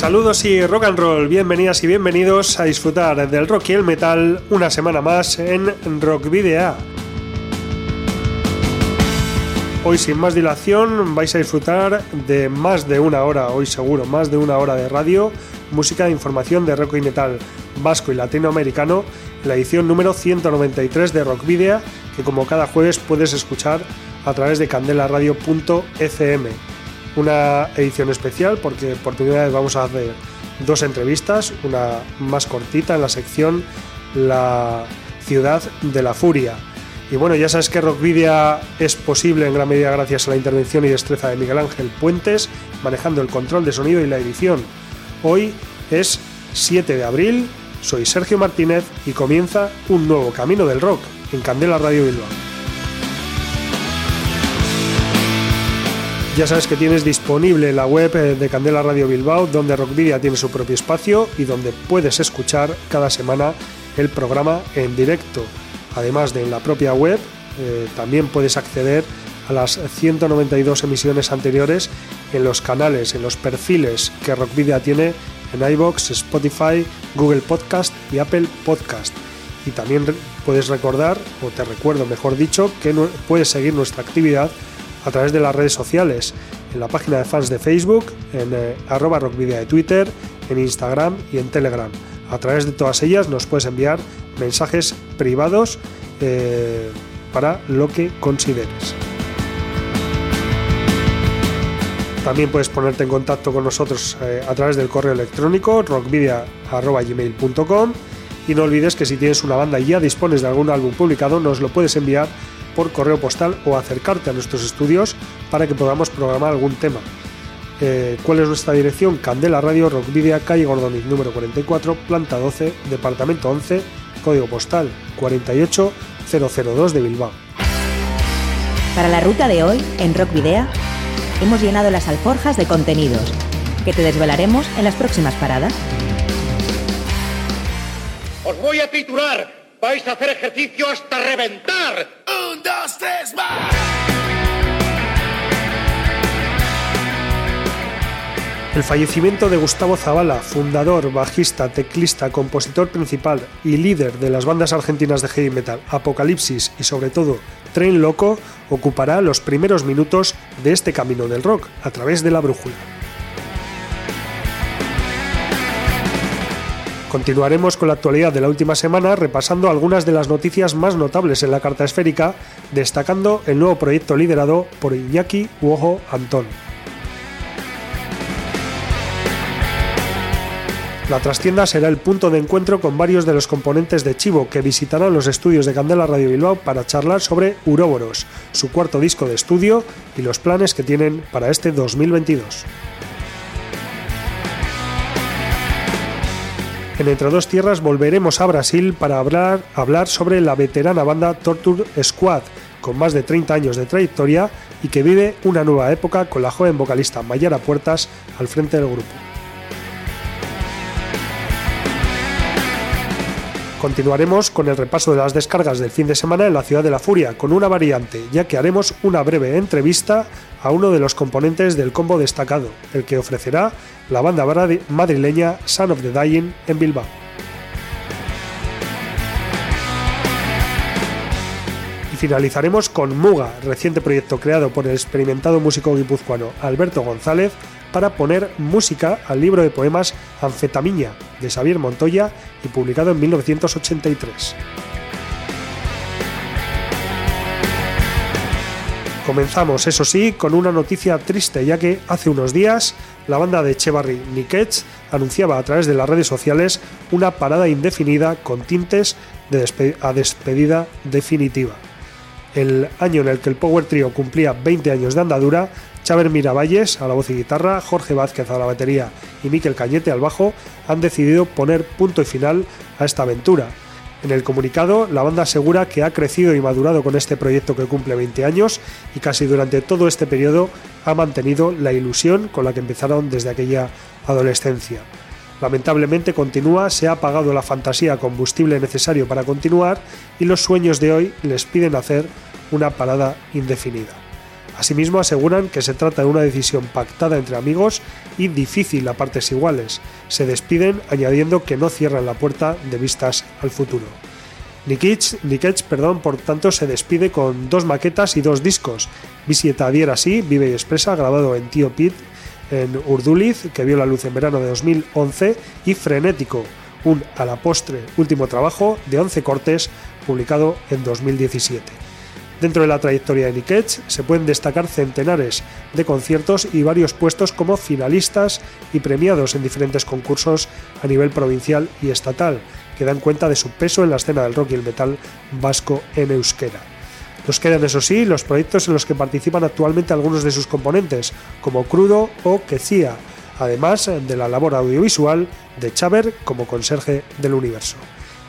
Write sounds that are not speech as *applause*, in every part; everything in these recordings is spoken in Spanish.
Saludos y rock and roll, bienvenidas y bienvenidos a disfrutar del rock y el metal una semana más en Rock Video. Hoy sin más dilación vais a disfrutar de más de una hora, hoy seguro, más de una hora de radio, música e información de rock y metal vasco y latinoamericano, la edición número 193 de Rock Video, que como cada jueves puedes escuchar a través de candelaradio.fm una edición especial porque por primera vez vamos a hacer dos entrevistas, una más cortita en la sección La ciudad de la furia. Y bueno, ya sabes que Rockvidia es posible en gran medida gracias a la intervención y destreza de Miguel Ángel Puentes, manejando el control de sonido y la edición. Hoy es 7 de abril, soy Sergio Martínez y comienza un nuevo camino del rock en Candela Radio Bilbao. Ya sabes que tienes disponible la web eh, de Candela Radio Bilbao, donde Rockvidia tiene su propio espacio y donde puedes escuchar cada semana el programa en directo. Además de en la propia web, eh, también puedes acceder a las 192 emisiones anteriores en los canales, en los perfiles que Rockvidia tiene en iBox, Spotify, Google Podcast y Apple Podcast. Y también puedes recordar, o te recuerdo mejor dicho, que puedes seguir nuestra actividad a través de las redes sociales, en la página de fans de Facebook, en eh, arroba rockvidia de Twitter, en Instagram y en Telegram. A través de todas ellas nos puedes enviar mensajes privados eh, para lo que consideres. También puedes ponerte en contacto con nosotros eh, a través del correo electrónico rockvidia.gmail.com y no olvides que si tienes una banda y ya dispones de algún álbum publicado, nos lo puedes enviar por correo postal o acercarte a nuestros estudios para que podamos programar algún tema. Eh, ¿Cuál es nuestra dirección? Candela Radio Rockvidia, calle Gordoniz, número 44, planta 12, departamento 11, código postal 48002 de Bilbao. Para la ruta de hoy, en Rockvidea, hemos llenado las alforjas de contenidos que te desvelaremos en las próximas paradas. Os voy a titular vais a hacer ejercicio hasta reventar. Un, dos, tres, más. El fallecimiento de Gustavo Zavala, fundador, bajista, teclista, compositor principal y líder de las bandas argentinas de heavy metal Apocalipsis y sobre todo Tren Loco, ocupará los primeros minutos de este camino del rock a través de la brújula. Continuaremos con la actualidad de la última semana repasando algunas de las noticias más notables en la carta esférica, destacando el nuevo proyecto liderado por Iñaki Uojo Antón. La trastienda será el punto de encuentro con varios de los componentes de Chivo que visitarán los estudios de Candela Radio Bilbao para charlar sobre Uroboros, su cuarto disco de estudio y los planes que tienen para este 2022. En Entre Dos Tierras volveremos a Brasil para hablar, hablar sobre la veterana banda Torture Squad, con más de 30 años de trayectoria y que vive una nueva época con la joven vocalista Mayara Puertas al frente del grupo. Continuaremos con el repaso de las descargas del fin de semana en la ciudad de la Furia, con una variante, ya que haremos una breve entrevista a uno de los componentes del combo destacado, el que ofrecerá la banda madrileña Son of the Dying en Bilbao. Y finalizaremos con Muga, reciente proyecto creado por el experimentado músico guipuzcoano Alberto González para poner música al libro de poemas Anfetamiña de Xavier Montoya y publicado en 1983. Comenzamos, eso sí, con una noticia triste, ya que hace unos días la banda de Chevarri Nikech anunciaba a través de las redes sociales una parada indefinida con tintes de a despedida definitiva. El año en el que el Power Trio cumplía 20 años de andadura Chávez Miravalles a la voz y guitarra, Jorge Vázquez a la batería y Miquel Cañete al bajo han decidido poner punto y final a esta aventura. En el comunicado, la banda asegura que ha crecido y madurado con este proyecto que cumple 20 años y casi durante todo este periodo ha mantenido la ilusión con la que empezaron desde aquella adolescencia. Lamentablemente continúa, se ha apagado la fantasía combustible necesario para continuar y los sueños de hoy les piden hacer una parada indefinida. Asimismo aseguran que se trata de una decisión pactada entre amigos y difícil a partes iguales. Se despiden añadiendo que no cierran la puerta de vistas al futuro. Nikic, perdón, por tanto, se despide con dos maquetas y dos discos. Visieta Dier así, Vive y Expresa, grabado en Tío Pit en Urduliz, que vio la luz en verano de 2011, y Frenético, un a la postre último trabajo de 11 cortes publicado en 2017. Dentro de la trayectoria de Nick se pueden destacar centenares de conciertos y varios puestos como finalistas y premiados en diferentes concursos a nivel provincial y estatal, que dan cuenta de su peso en la escena del rock y el metal vasco en euskera. Nos quedan, eso sí, los proyectos en los que participan actualmente algunos de sus componentes, como Crudo o Quecía, además de la labor audiovisual de Chaver como conserje del universo.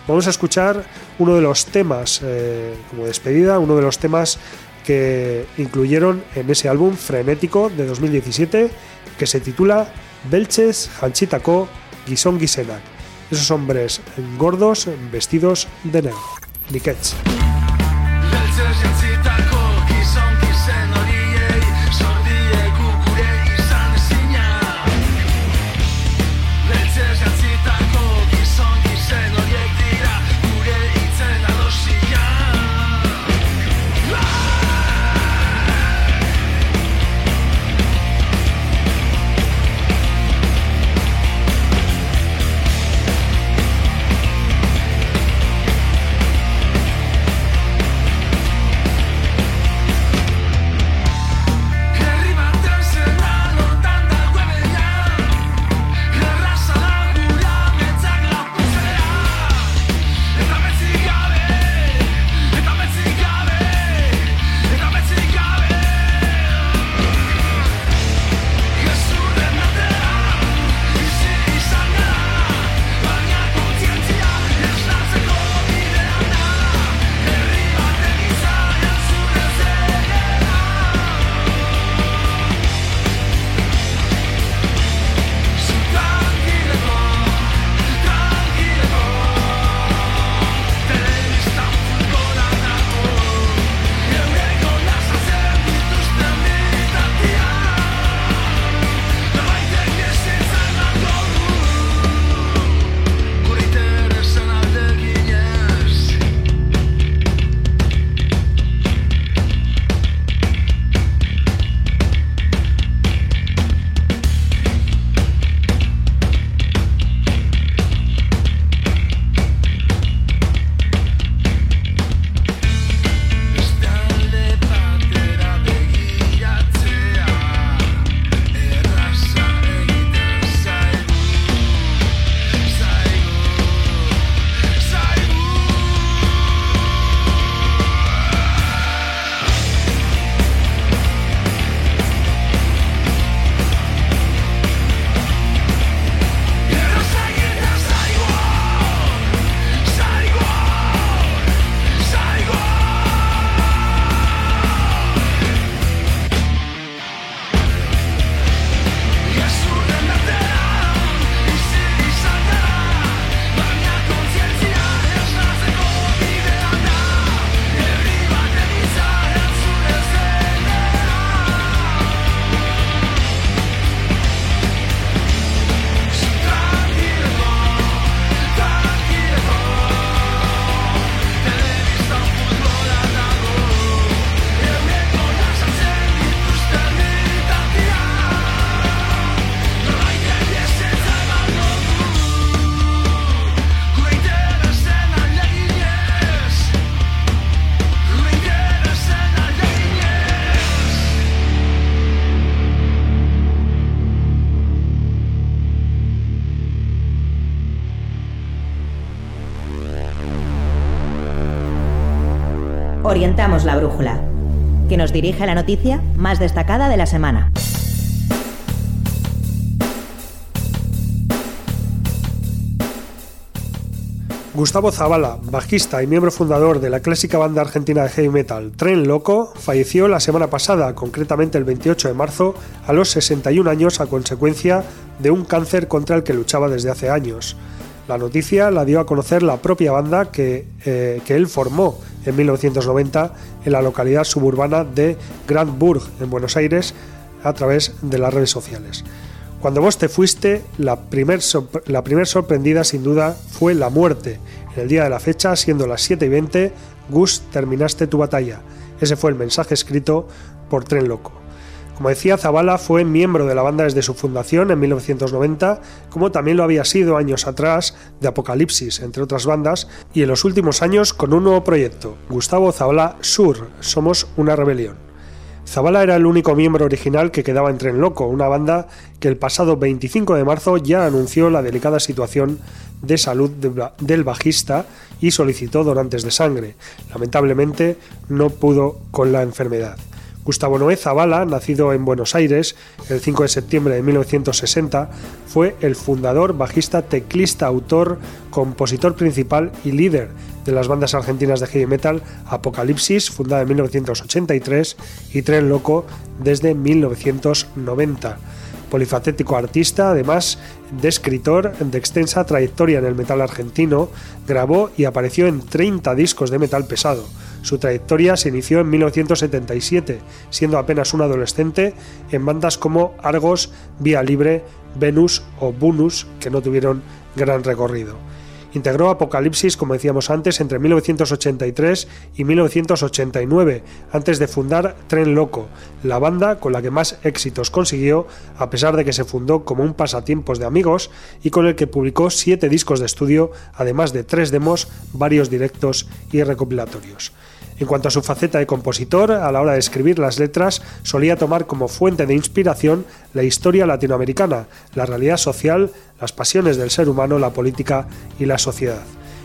Vamos a escuchar uno de los temas, eh, como despedida, uno de los temas que incluyeron en ese álbum frenético de 2017 que se titula Belches Hanchitako Gison Gisenak. Esos hombres gordos vestidos de negro. Orientamos la brújula. que nos dirige a la noticia más destacada de la semana. Gustavo Zavala, bajista y miembro fundador de la clásica banda argentina de heavy metal Tren Loco, falleció la semana pasada, concretamente el 28 de marzo, a los 61 años a consecuencia de un cáncer contra el que luchaba desde hace años. La noticia la dio a conocer la propia banda que, eh, que él formó en 1990 en la localidad suburbana de Grand Bourg, en Buenos Aires, a través de las redes sociales. Cuando vos te fuiste, la primer, la primer sorprendida sin duda fue la muerte. En el día de la fecha, siendo las 7 y 20, Gus, terminaste tu batalla. Ese fue el mensaje escrito por Tren Loco. Como decía, Zavala fue miembro de la banda desde su fundación en 1990, como también lo había sido años atrás de Apocalipsis, entre otras bandas, y en los últimos años con un nuevo proyecto, Gustavo Zavala Sur, Somos una Rebelión. Zabala era el único miembro original que quedaba en Tren Loco, una banda que el pasado 25 de marzo ya anunció la delicada situación de salud del bajista y solicitó donantes de sangre. Lamentablemente no pudo con la enfermedad. Gustavo Noé Zavala, nacido en Buenos Aires el 5 de septiembre de 1960, fue el fundador, bajista, teclista, autor, compositor principal y líder de las bandas argentinas de heavy metal Apocalipsis, fundada en 1983, y Tren Loco desde 1990 polifacético artista, además de escritor de extensa trayectoria en el metal argentino, grabó y apareció en 30 discos de metal pesado. Su trayectoria se inició en 1977, siendo apenas un adolescente en bandas como Argos, Vía Libre, Venus o Bunus, que no tuvieron gran recorrido. Integró Apocalipsis, como decíamos antes, entre 1983 y 1989, antes de fundar Tren Loco, la banda con la que más éxitos consiguió, a pesar de que se fundó como un pasatiempos de amigos y con el que publicó siete discos de estudio, además de tres demos, varios directos y recopilatorios. En cuanto a su faceta de compositor, a la hora de escribir las letras solía tomar como fuente de inspiración la historia latinoamericana, la realidad social, las pasiones del ser humano, la política y la sociedad.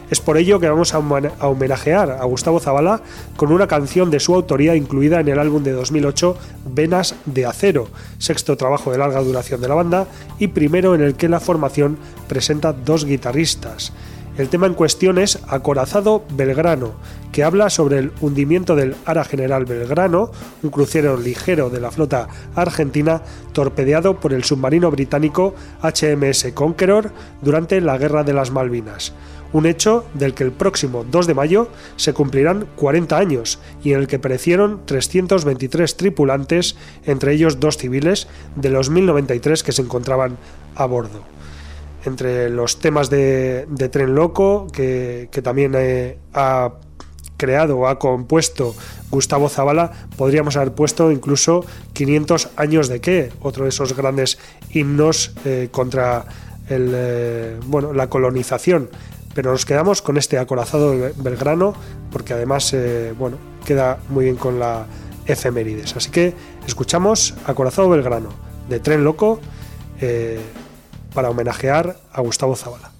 Es por ello que vamos a homenajear a Gustavo Zavala con una canción de su autoría incluida en el álbum de 2008 Venas de Acero, sexto trabajo de larga duración de la banda y primero en el que la formación presenta dos guitarristas. El tema en cuestión es Acorazado Belgrano, que habla sobre el hundimiento del Ara General Belgrano, un crucero ligero de la flota argentina torpedeado por el submarino británico HMS Conqueror durante la Guerra de las Malvinas. Un hecho del que el próximo 2 de mayo se cumplirán 40 años y en el que perecieron 323 tripulantes, entre ellos dos civiles, de los 1093 que se encontraban a bordo entre los temas de, Tren Loco, que, también eh, ha creado o ha compuesto Gustavo Zavala, podríamos haber puesto incluso 500 años de qué, otro de esos grandes himnos eh, contra el, eh, bueno, la colonización. Pero nos quedamos con este acorazado Belgrano, porque además bueno, queda muy bien con la efemérides. Así que escuchamos Acorazado Belgrano de Tren Loco para homenajear a Gustavo Zavala.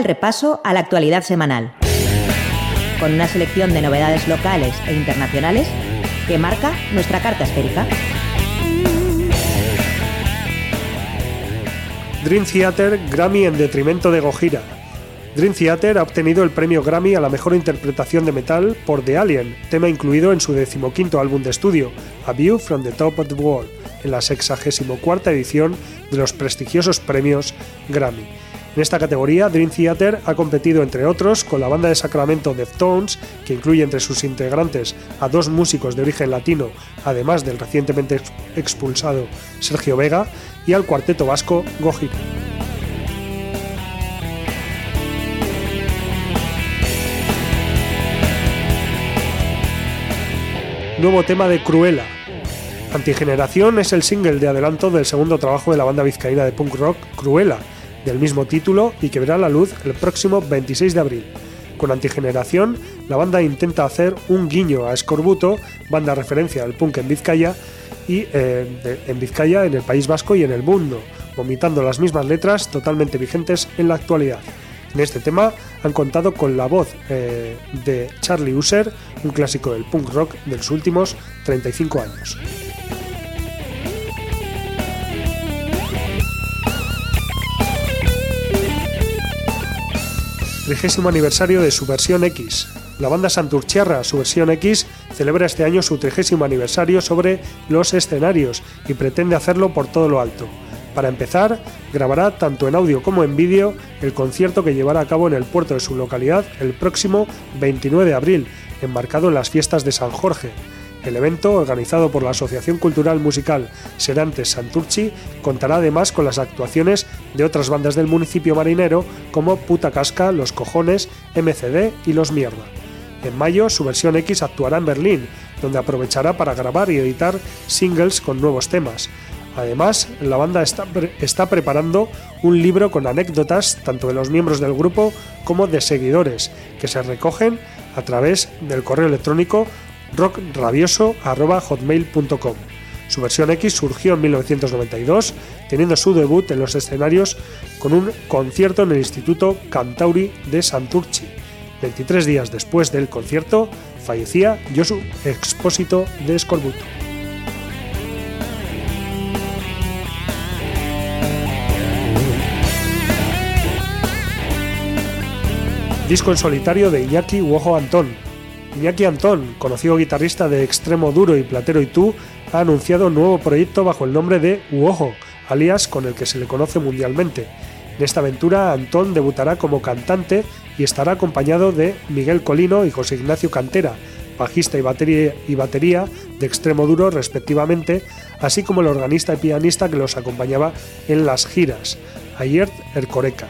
El repaso a la actualidad semanal, con una selección de novedades locales e internacionales que marca nuestra carta esférica. Dream Theater Grammy en detrimento de Gojira. Dream Theater ha obtenido el premio Grammy a la mejor interpretación de metal por The Alien, tema incluido en su decimoquinto álbum de estudio, A View from the Top of the World, en la 64 edición de los prestigiosos premios Grammy. En esta categoría, Dream Theater ha competido, entre otros, con la banda de Sacramento Deftones, que incluye entre sus integrantes a dos músicos de origen latino, además del recientemente expulsado Sergio Vega, y al cuarteto vasco Gojira. Nuevo tema de Cruella. Antigeneración es el single de adelanto del segundo trabajo de la banda vizcaína de punk rock Cruella, del mismo título y que verá la luz el próximo 26 de abril. Con Antigeneración, la banda intenta hacer un guiño a Escorbuto, banda referencia al punk en Vizcaya, y eh, en Vizcaya, en el País Vasco y en el mundo, vomitando las mismas letras totalmente vigentes en la actualidad. En este tema han contado con la voz eh, de Charlie User, un clásico del punk rock de los últimos 35 años. Trigésimo aniversario de su versión X. La banda Santurchiarra, su versión X, celebra este año su trigésimo aniversario sobre los escenarios y pretende hacerlo por todo lo alto. Para empezar, grabará tanto en audio como en vídeo el concierto que llevará a cabo en el puerto de su localidad el próximo 29 de abril, embarcado en las fiestas de San Jorge. El evento, organizado por la Asociación Cultural Musical Serantes Santurchi, contará además con las actuaciones de otras bandas del municipio marinero como Puta Casca, Los Cojones, MCD y Los Mierda. En mayo, su versión X actuará en Berlín, donde aprovechará para grabar y editar singles con nuevos temas. Además, la banda está, está, preparando un libro con anécdotas tanto de los miembros del grupo como de seguidores, que se recogen a través del correo electrónico rockrabioso.hotmail.com. Su versión X surgió en 1992, teniendo su debut en los escenarios con un concierto en el Instituto Cantauri de Santurci. 23 días después del concierto, fallecía Josu Expósito de Escorbuto. Disco en solitario de Iñaki Uojo Antón, Iñaki Antón, conocido guitarrista de Extremo Duro y Platero y Tú, ha anunciado un nuevo proyecto bajo el nombre de Uojo, alias con el que se le conoce mundialmente. En esta aventura, Antón debutará como cantante y estará acompañado de Miguel Colino y José Ignacio Cantera, bajista y batería, y batería de Extremo Duro respectivamente, así como el organista y pianista que los acompañaba en las giras, Ayert Ercoreca.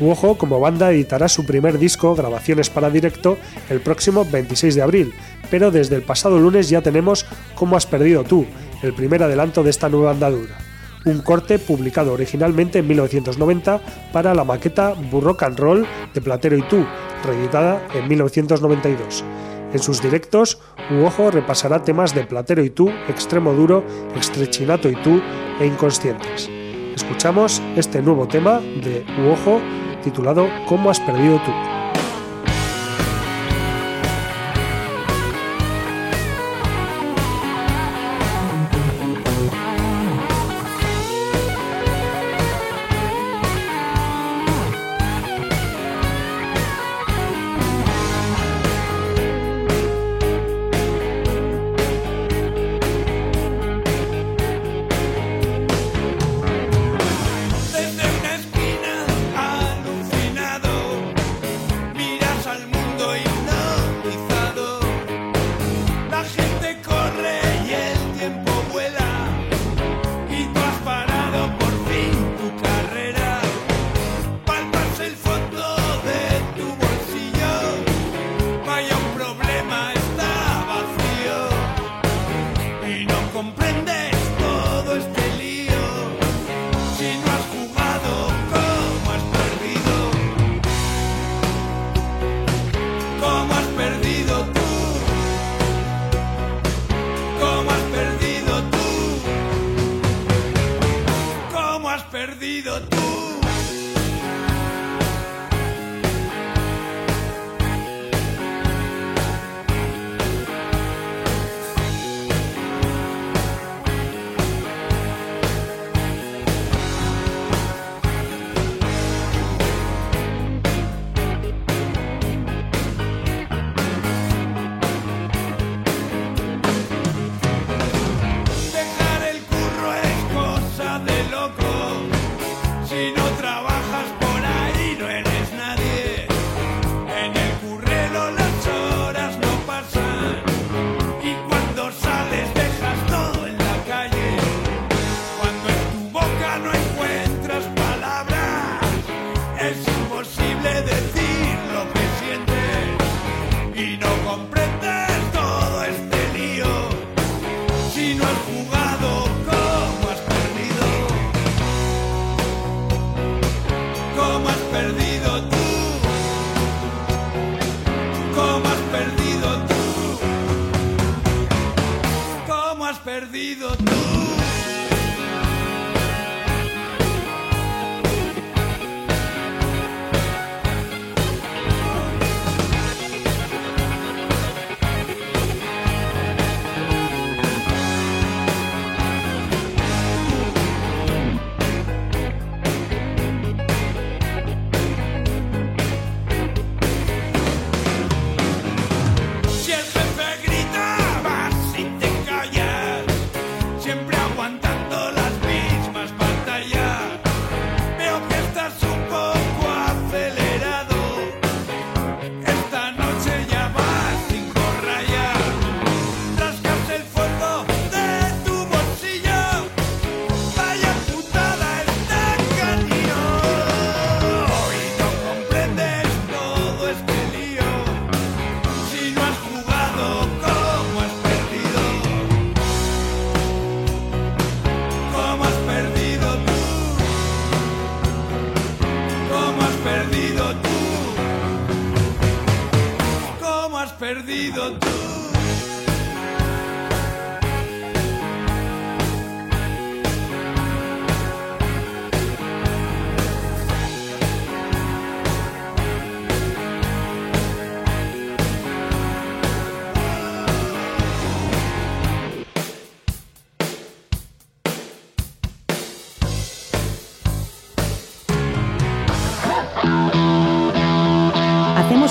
Uojo como banda editará su primer disco, Grabaciones para Directo, el próximo 26 de abril, pero desde el pasado lunes ya tenemos Cómo has perdido tú, el primer adelanto de esta nueva andadura. Un corte publicado originalmente en 1990 para la maqueta Burrock and Roll de Platero y tú, reeditada en 1992. En sus directos, Uojo repasará temas de Platero y tú, Extremo Duro, Estrechinato y tú e Inconscientes. Escuchamos este nuevo tema de Uojo titulado ¿Cómo has perdido tú?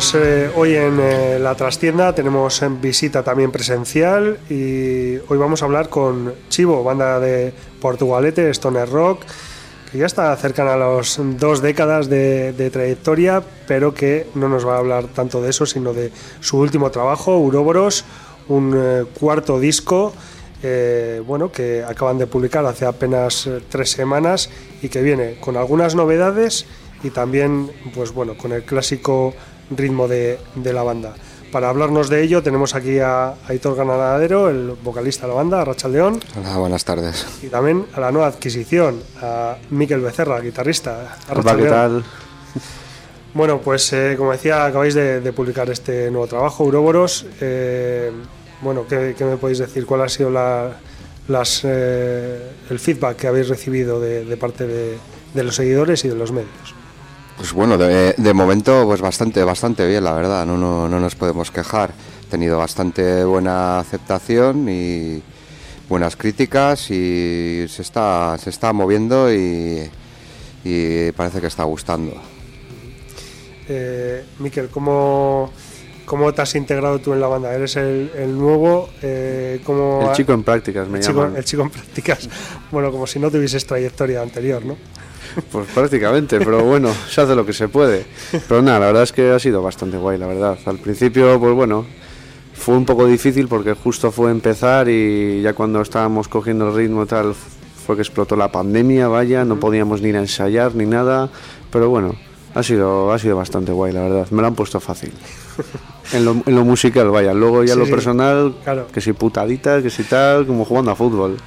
Pues eh, hoy en eh, la trastienda tenemos en visita también presencial y hoy vamos a hablar con Chivo, banda de Portugalete, Stoner Rock, que ya está cercana a las dos décadas de, trayectoria, pero que no nos va a hablar tanto de eso, sino de su último trabajo, Uroboros, un eh, cuarto disco. bueno, que acaban de publicar hace apenas tres semanas y que viene con algunas novedades y también, pues bueno, con el clásico ritmo de, la banda. Para hablarnos de ello tenemos aquí a Aitor Ganadero, el vocalista de la banda, a Rachel León. Hola, buenas tardes. Y también a la nueva adquisición, a Miquel Becerra, guitarrista. Hola, ¿qué tal? *laughs* Bueno, pues eh, como decía, acabáis de, publicar este nuevo trabajo, Uroboros. Eh, bueno, ¿qué, me podéis decir? ¿Cuál ha sido las, eh, el feedback que habéis recibido de, parte de los seguidores y de los medios? Pues bueno, de, momento pues bastante, bastante bien, la verdad, no, no, nos podemos quejar. He tenido bastante buena aceptación y buenas críticas y se está, se está moviendo y, parece que está gustando. Eh, Miquel, ¿cómo, ¿cómo te has integrado tú en la banda? ¿Eres el, nuevo? Eh, el chico en prácticas, me el llaman. el chico en prácticas. *laughs* Bueno, como si no tuvieses trayectoria anterior, ¿no? *laughs* Pues prácticamente, pero bueno, se hace lo que se puede. Pero nada, la verdad es que ha sido bastante guay, la verdad. Al principio, pues bueno, fue un poco difícil porque justo fue empezar y ya cuando estábamos cogiendo el ritmo tal, fue que explotó la pandemia, vaya, no podíamos ni ir a ensayar ni nada, pero bueno, ha sido, ha sido bastante guay, la verdad. Me lo han puesto fácil. *laughs* En lo, en lo musical, vaya. Luego ya lo personal, que si putadita, que si tal, como jugando a fútbol. *laughs*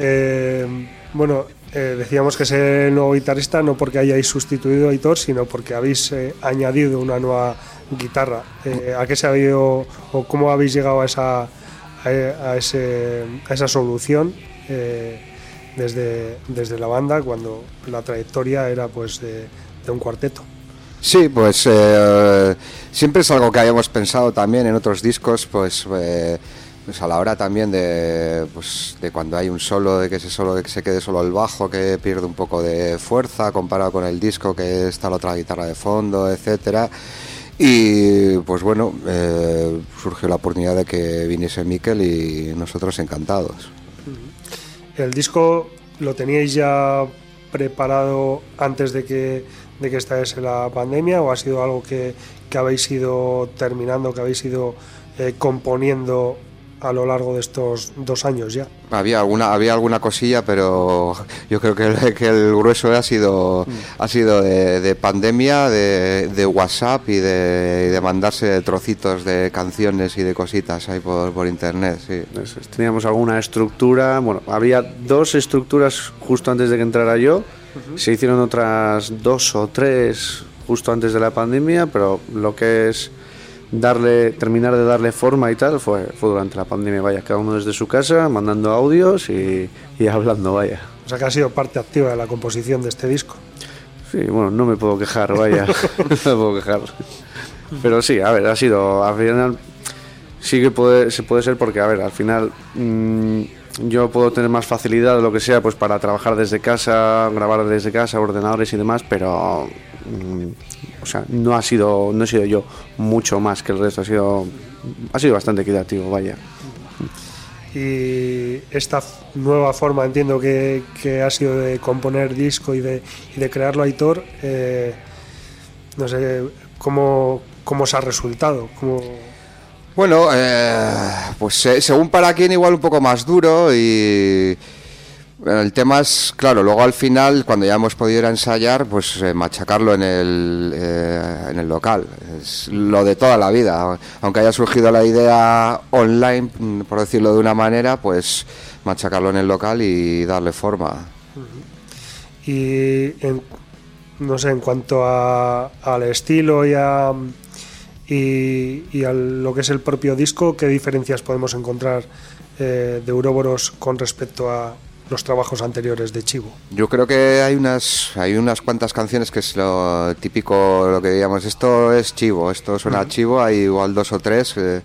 Eh, bueno, eh, decíamos que es el nuevo guitarrista no porque hayáis sustituido a Hitor, sino porque habéis eh, añadido una nueva guitarra. Eh, ¿A qué se ha habido o cómo habéis llegado a esa, a, ese, a esa solución desde, desde la banda cuando la trayectoria era pues de, de un cuarteto? Sí, pues siempre es algo que habíamos pensado también en otros discos, pues pues a la hora también de, pues, de cuando hay un solo, de que se, solo, que se quede solo el bajo, que pierde un poco de fuerza comparado con el disco, que está la otra guitarra de fondo, etcétera. Y pues bueno, eh, surgió la oportunidad de que viniese Miquel y nosotros encantados. ¿El disco lo teníais ya preparado antes de que, de que estallase la pandemia o ha sido algo que, que habéis ido terminando, que habéis ido eh, componiendo a lo largo de estos dos años ya. Había alguna, había alguna cosilla, pero yo creo que el, que el grueso ha sido, mm. ha sido de, pandemia, de, WhatsApp y de, mandarse trocitos de canciones y de cositas ahí por, por internet. Sí. Teníamos alguna estructura, bueno, había dos estructuras justo antes de que entrara yo, se hicieron otras dos o tres justo antes de la pandemia, pero lo que es darle, terminar de darle forma y tal fue, fue durante la pandemia, vaya, cada uno desde su casa, mandando audios y, *laughs* hablando, vaya. O sea que ha sido parte activa de la composición de este disco. Sí, bueno, no me puedo quejar, vaya, *laughs* no me puedo quejar. Pero sí, a ver, ha sido, al final, sí que puede, se puede ser porque, a ver, al final mm, yo puedo tener más facilidad o lo que sea, pues para trabajar desde casa, grabar desde casa, ordenadores y demás, pero mm, sea, no ha sido, no he sido yo mucho más que el resto, ha sido, ha sido bastante equitativo, vaya. Y y esta nueva forma, entiendo que, ha sido de componer disco y de, de crearlo Aitor, eh, no sé, ¿cómo, cómo os ha resultado? ¿Cómo... Bueno, eh, pues eh, según para quien igual un poco más duro y el tema es, claro, luego al final, cuando ya hemos podido ir a ensayar, pues eh, machacarlo en el, eh, en el local. Es lo de toda la vida. Aunque haya surgido la idea online, mm, por decirlo de una manera, pues machacarlo en el local y darle forma. Y no sé, en cuanto al estilo y a, y, a lo que es el propio disco, ¿qué diferencias podemos encontrar eh, de Uroboros con respecto a, los trabajos anteriores de Chivo. Yo creo que hay unas hay unas cuantas canciones que es lo típico, lo que digamos, esto es Chivo, esto suena a Chivo, hay igual dos o tres, eh,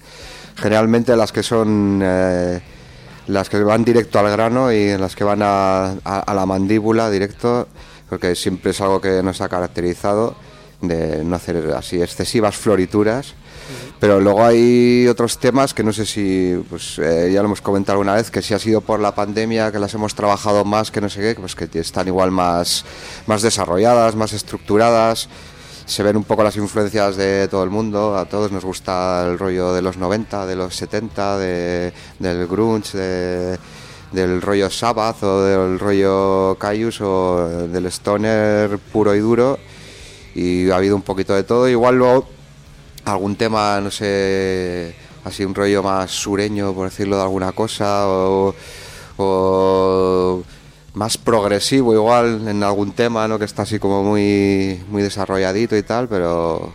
generalmente las que son eh, las que van directo al grano y las que van a, a la mandíbula directo, porque siempre es algo que nos ha caracterizado de no hacer así excesivas florituras pero luego hay otros temas que no sé si, pues eh, ya lo hemos comentado alguna vez, que si ha sido por la pandemia que las hemos trabajado más, que no sé qué, pues que están igual más, más desarrolladas, más estructuradas. Se ven un poco las influencias de todo el mundo, a todos nos gusta el rollo de los 90, de los 70, de, del grunge, del rollo Sabbath o del rollo Caius o del stoner puro y duro y ha habido un poquito de todo. Igual luego algún tema, no sé, así un rollo más sureño, por decirlo de alguna cosa, o, más progresivo igual en algún tema, ¿no? Que está así como muy, muy desarrolladito y tal, pero,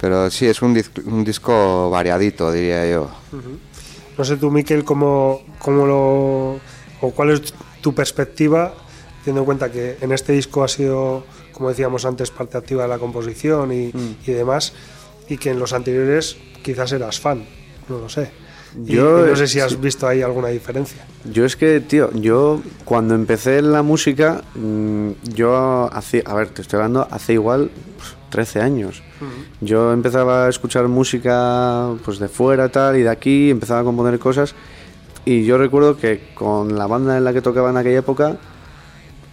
pero sí, es un, un disco variadito, diría yo. No sé tú, Miquel, cómo, cómo lo... o cuál es tu perspectiva, teniendo en cuenta que en este disco ha sido, como decíamos antes, parte activa de la composición y, mm. y demás y que en los anteriores quizás eras fan, no lo sé. Yo no sé si has visto ahí alguna diferencia. Yo es que, tío, yo cuando empecé en la música, mm, yo hacía, a ver, te estoy hablando hace igual 13 años. Yo empezaba a escuchar música pues de fuera tal y de aquí, empezaba a componer cosas y yo recuerdo que con la banda en la que tocaba en aquella época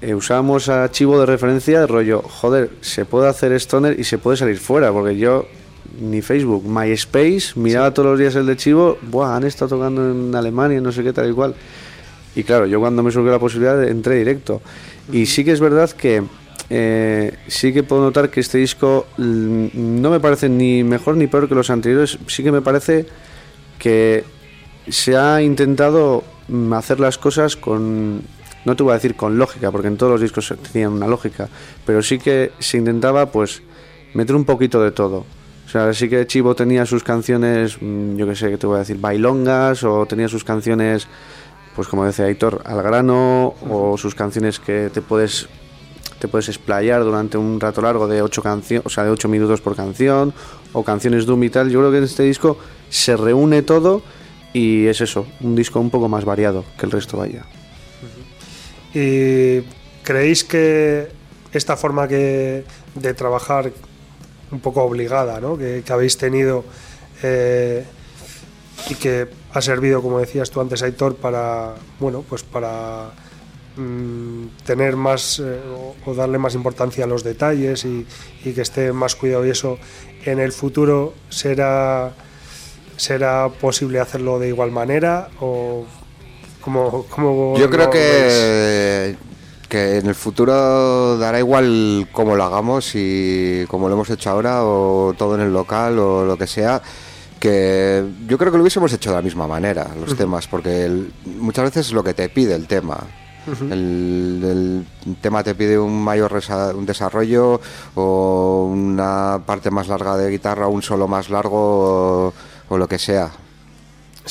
eh, usábamos archivo de referencia de rollo, joder, se puede hacer stoner y se puede salir fuera, porque yo ni Facebook, MySpace, miraba todos los días el de Chivo, Buah, han estado tocando en Alemania, no sé qué tal y cual. Y claro, yo cuando me surgió la posibilidad entré directo. Y sí que es verdad que eh, sí que puedo notar que este disco mm, no me parece ni mejor ni peor que los anteriores, sí que me parece que se ha intentado mm, hacer las cosas con, no te voy a decir con lógica, porque en todos los discos tenían una lógica, pero sí que se intentaba pues meter un poquito de todo. O sea, sí que Chivo tenía sus canciones, mm, yo qué sé, que te voy a decir, bailongas, o tenía sus canciones, pues como decía Aitor, al grano, o sus canciones que te puedes te puedes explayar durante un rato largo de ocho canciones, o sea, de ocho minutos por canción, o canciones doom y tal. Yo creo que en este disco se reúne todo y es eso, un disco un poco más variado que el resto vaya. ¿Y creéis que esta forma que, de trabajar un poco obligada ¿no? que, habéis tenido eh, y que ha servido, como decías tú antes, Aitor, para, bueno, pues para mm, tener más eh, o, darle más importancia a los detalles y, que esté más cuidado y eso en el futuro será será posible hacerlo de igual manera o como, como yo creo que que en el futuro dará igual cómo lo hagamos y como lo hemos hecho ahora o todo en el local o lo que sea que yo creo que lo hubiésemos hecho de la misma manera los temas porque muchas veces es lo que te pide el tema el, tema te pide un mayor un desarrollo o una parte más larga de guitarra un solo más largo o lo que sea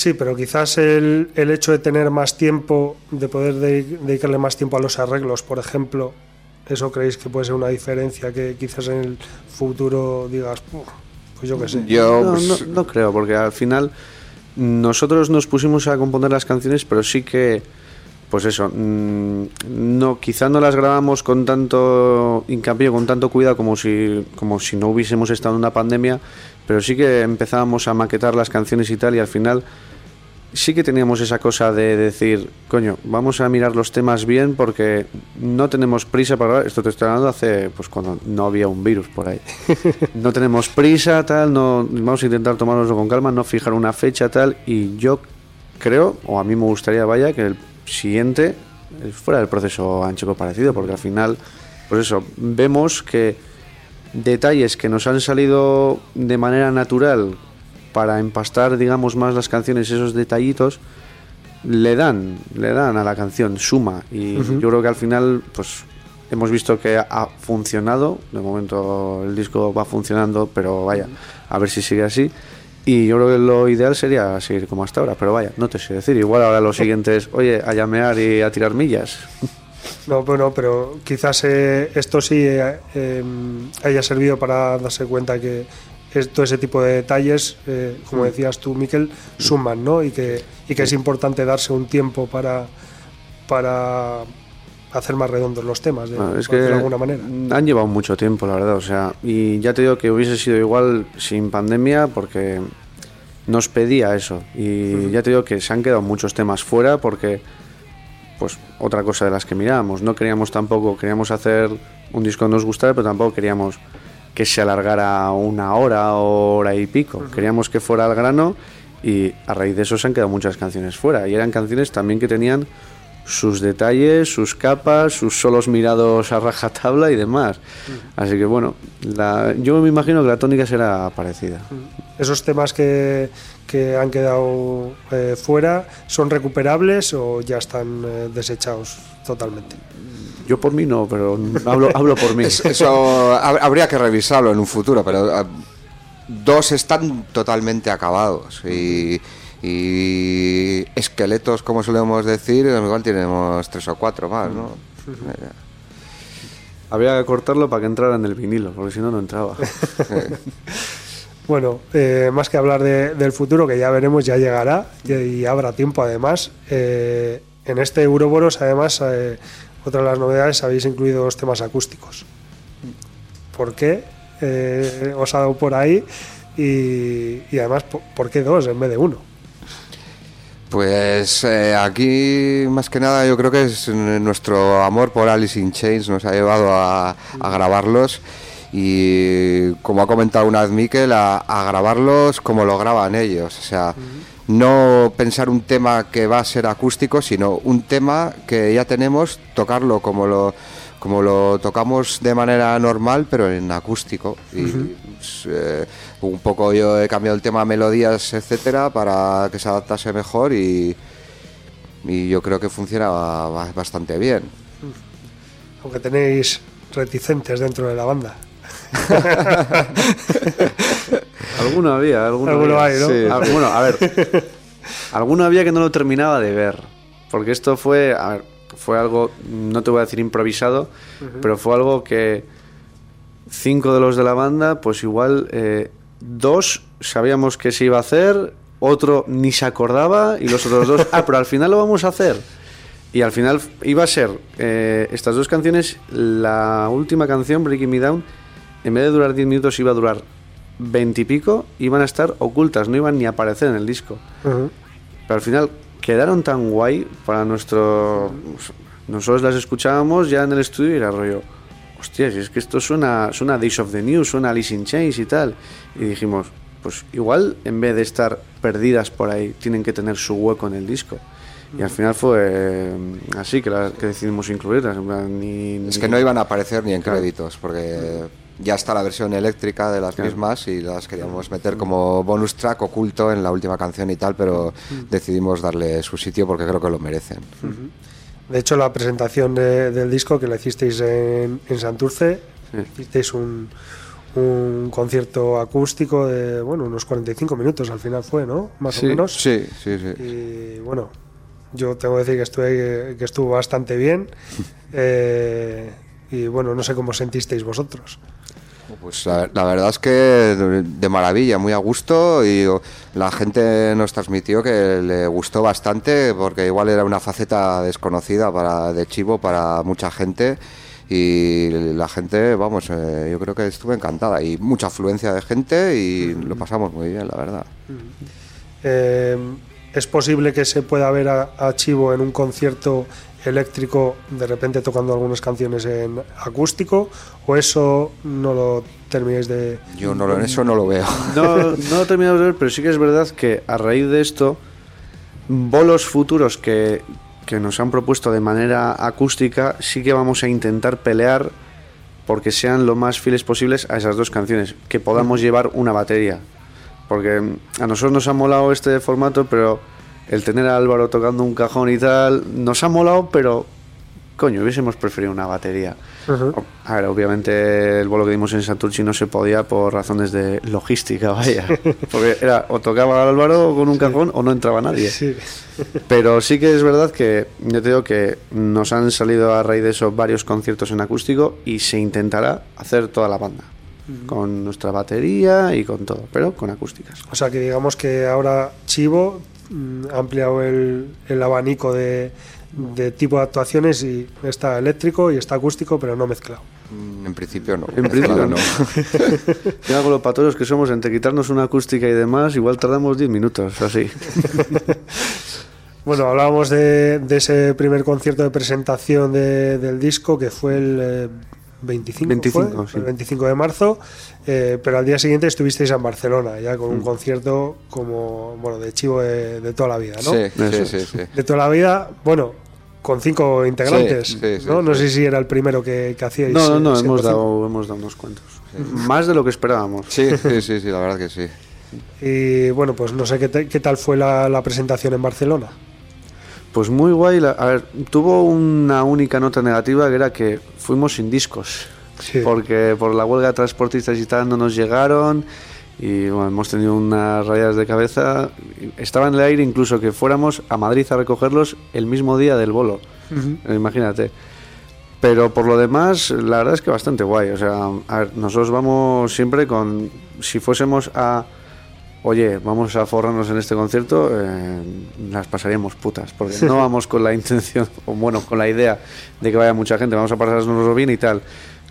Sí, pero quizás el, el, hecho de tener más tiempo, de poder dedicarle más tiempo a los arreglos, por ejemplo, ¿eso creéis que puede ser una diferencia que quizás en el futuro digas, pues yo qué sé? Yo, no, pues, no, creo, porque al final nosotros nos pusimos a componer las canciones, pero sí que, pues eso, mm, no, quizá no las grabamos con tanto hincapié, con tanto cuidado como si, como si no hubiésemos estado en una pandemia, pero sí que empezábamos a maquetar las canciones y tal y al final sí que teníamos esa cosa de decir, coño, vamos a mirar los temas bien porque no tenemos prisa para esto te estoy hablando hace pues cuando no había un virus por ahí. *laughs* no tenemos prisa, tal, no vamos a intentar tomárnoslo con calma, no fijar una fecha tal y yo creo o a mí me gustaría vaya que el siguiente fuera el proceso ancho parecido porque al final pues eso, vemos que detalles que nos han salido de manera natural para empastar, digamos, más las canciones, esos detallitos, le dan, le dan a la canción suma. Y yo creo que al final, pues hemos visto que ha funcionado. De momento el disco va funcionando, pero vaya, a ver si sigue así. Y yo creo que lo ideal sería seguir como hasta ahora, pero vaya, no te sé decir. Igual ahora lo siguiente es, oye, a llamear y a tirar millas. *laughs* No, bueno, pero quizás eh, esto sí eh, em, haya servido para darse cuenta que todo ese tipo de detalles, eh, como mm. decías tú, Miquel, suman, ¿no? Y que, y que es importante darse un tiempo para, para hacer más redondos los temas, de, es que de alguna manera. Han llevado mucho tiempo, la verdad, o sea, y ya te digo que hubiese sido igual sin pandemia porque nos pedía eso. Y ya te digo que se han quedado muchos temas fuera porque, pues, otra cosa de las que mirábamos. No queríamos tampoco, queríamos hacer un disco que nos gustara, pero tampoco queríamos que se alargara una hora o hora y pico. Queríamos que fuera al grano y a raíz de eso se han quedado muchas canciones fuera. Y eran canciones también que tenían sus detalles, sus capas, sus solos mirados a rajatabla y demás. Así que bueno, yo me imagino que la tónica será parecida. Esos temas que, que han quedado eh, fuera, ¿son recuperables o ya están eh, desechados totalmente? Yo por mí no, pero hablo, hablo por mí. *laughs* Eso habría que revisarlo en un futuro, pero ah, dos están totalmente acabados y, esqueletos, como solemos decir, igual tenemos tres o cuatro más, ¿no? Habría que cortarlo para que entrara en el vinilo, porque si no, no entraba. *laughs* bueno, eh, más que hablar del futuro, que ya veremos, ya llegará y, habrá tiempo además. Eh, en este Euroboros, además, eh, otra de las novedades, habéis incluido dos temas acústicos. ¿Por qué eh, os ha dado por ahí? Y, además, ¿por qué dos en vez de uno? Pues eh, aquí más que nada yo creo que es nuestro amor por Alice in Chains nos ha llevado a, grabarlos y como ha comentado una vez Miquel, a, grabarlos como lo graban ellos. O sea, no pensar un tema que va a ser acústico, sino un tema que ya tenemos, tocarlo como lo, como lo tocamos de manera normal, pero en acústico. Y pues, eh, un poco yo he cambiado el tema melodías, etcétera, para que se adaptase mejor y, y yo creo que funciona bastante bien. Aunque tenéis reticentes dentro de la banda. *laughs* alguno había, alguno, alguno hay, ¿no? Bueno, a ver, alguno había que no lo terminaba de ver, porque esto fue, a ver, fue algo, no te voy a decir improvisado, pero fue algo que cinco de los de la banda, pues igual eh, dos sabíamos que se iba a hacer, otro ni se acordaba y los otros dos, *laughs* ah, pero al final lo vamos a hacer. Y al final iba a ser eh, estas dos canciones, la última canción, Breaking Me Down, en vez de durar 10 minutos iba a durar 20 y pico, iban a estar ocultas, no iban ni a aparecer en el disco. Pero al final quedaron tan guay para nuestro... Nosotros las escuchábamos ya en el estudio y era rollo, hostia, si es que esto suena, suena Days of the News, suena Alice in Chains y tal. Y dijimos, pues igual en vez de estar perdidas por ahí, tienen que tener su hueco en el disco. Y al final fue mm, así que, que decidimos incluirlas. es que no iban a aparecer ni en créditos, porque ya está la versión eléctrica de las mismas y las queríamos meter como bonus track oculto en la última canción y tal, pero decidimos darle su sitio porque creo que lo merecen. De hecho, la presentación del disco que la hicisteis en, en Santurce, hicisteis un, un concierto acústico de, bueno, unos 45 minutos al final fue, ¿no? Más o menos. Sí, sí, sí. Y bueno, yo tengo que decir que, estuve, que estuvo bastante bien. *laughs* eh, y bueno, no sé cómo sentisteis vosotros. Pues la, verdad es que de, maravilla, muy a gusto y la gente nos transmitió que le gustó bastante porque igual era una faceta desconocida para de Chivo para mucha gente y la gente, vamos, eh, yo creo que estuvo encantada y mucha afluencia de gente y lo pasamos muy bien, la verdad. Eh, ¿Es posible que se pueda ver a, a Chivo en un concierto eléctrico de repente tocando algunas canciones en acústico o eso no lo termináis de Yo no lo, eso no lo veo. *laughs* No, no lo terminamos de ver, pero sí que es verdad que a raíz de esto, bolos futuros que, que nos han propuesto de manera acústica, sí que vamos a intentar pelear porque sean lo más fieles posibles a esas dos canciones, que podamos llevar una batería. Porque a nosotros nos ha molado este formato, pero el tener a Álvaro tocando un cajón y tal, nos ha molado, pero coño, hubiésemos preferido una batería. A ver, obviamente el bolo que dimos en Santurci no se podía por razones de logística, *laughs* vaya. Porque era o tocaba Álvaro con un cajón o no entraba nadie. Sí. *laughs* Pero sí que es verdad que yo te digo que nos han salido a raíz de eso varios conciertos en acústico y se intentará hacer toda la banda. Con nuestra batería y con todo, pero con acústicas. O sea que digamos que ahora Chivo ampliado el, el abanico de, de tipo de actuaciones y está eléctrico y está acústico, pero no mezclado. En principio no. En principio no. *laughs* Ya con los patoros que somos, entre quitarnos una acústica y demás, igual tardamos 10 minutos, así. *laughs* Bueno, hablábamos de, de ese primer concierto de presentación de- del disco que fue el eh, 25, 25, fue, sí. el 25 de marzo, eh, pero al día siguiente estuvisteis en Barcelona, ya con Mm. un concierto como, bueno, de chivo de, de toda la vida, ¿no? Sí, Eso sí, es. sí, sí. De toda la vida, bueno, con cinco integrantes, Sí, sí, sí, ¿no? No sí. sé si era el primero que, que hacíais. No, no, eh, no, hemos dado, hemos dado unos cuantos. Más de lo que esperábamos. Sí, sí, sí, sí, la verdad que sí. Y bueno, pues no sé qué, te- qué tal fue la, la presentación en Barcelona. Pues muy guay. la- a ver, tuvo una única nota negativa que era que fuimos sin discos. Sí. Porque por la huelga de transportistas y tal no nos llegaron. Y bueno, hemos tenido unas rayas de cabeza. Estaba en el aire incluso que fuéramos a Madrid a recogerlos el mismo día del bolo. Eh, Imagínate. Pero por lo demás, la verdad es que bastante guay. O sea, a ver, nosotros vamos siempre con. Si fuésemos a. Oye, vamos a forrarnos en este concierto, eh, las pasaríamos putas. Porque no *laughs* vamos con la intención, o bueno, con la idea de que vaya mucha gente, vamos a pasárnoslo bien y tal.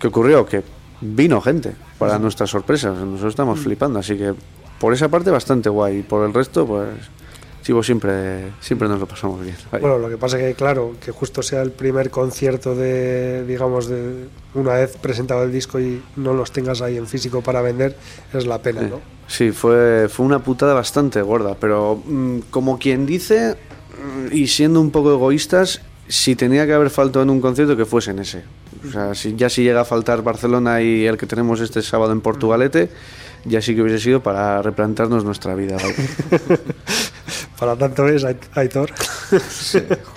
¿Qué ocurrió? Que vino gente, para nuestra sorpresa. Nosotros estamos flipando, así que por esa parte bastante guay. Y por el resto, pues. Chivo, siempre, siempre nos lo pasamos bien. Vaya. Bueno, lo que pasa que, claro, que justo sea el primer concierto de, digamos, de una vez presentado el disco y no los tengas ahí en físico para vender, es la pena, ¿no? Sí, fue, fue una putada bastante gorda, pero mm, como quien dice, mm, y siendo un poco egoístas, si tenía que haber faltado en un concierto, que fuese en ese. O sea, si, ya si llega a faltar Barcelona y el que tenemos este sábado en Portugalete, ya sí que hubiese sido para replantarnos nuestra vida. *laughs* Para tanto es, Ait- Aitor. *laughs*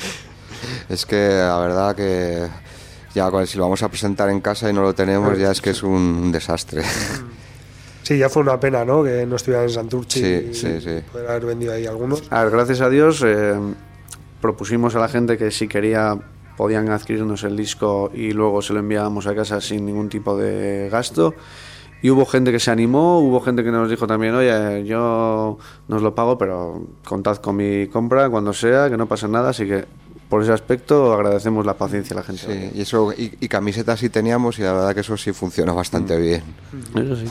Es que la verdad que ya si lo vamos a presentar en casa y no lo tenemos, ya es que es un desastre. *laughs* Sí, ya fue una pena, ¿no? Que no estuviera en Santurchi Sí, y sí, sí. poder haber vendido ahí algunos. A ver, gracias a Dios eh, propusimos a la gente que si quería podían adquirirnos el disco y luego se lo enviábamos a casa sin ningún tipo de gasto. Y hubo gente que se animó, hubo gente que nos dijo también, oye, yo no os lo pago, pero contad con mi compra cuando sea, que no pasa nada. Así que por ese aspecto agradecemos la paciencia a la gente. Sí, y eso y, y camisetas sí teníamos y la verdad que eso sí funciona bastante bien. Eso sí.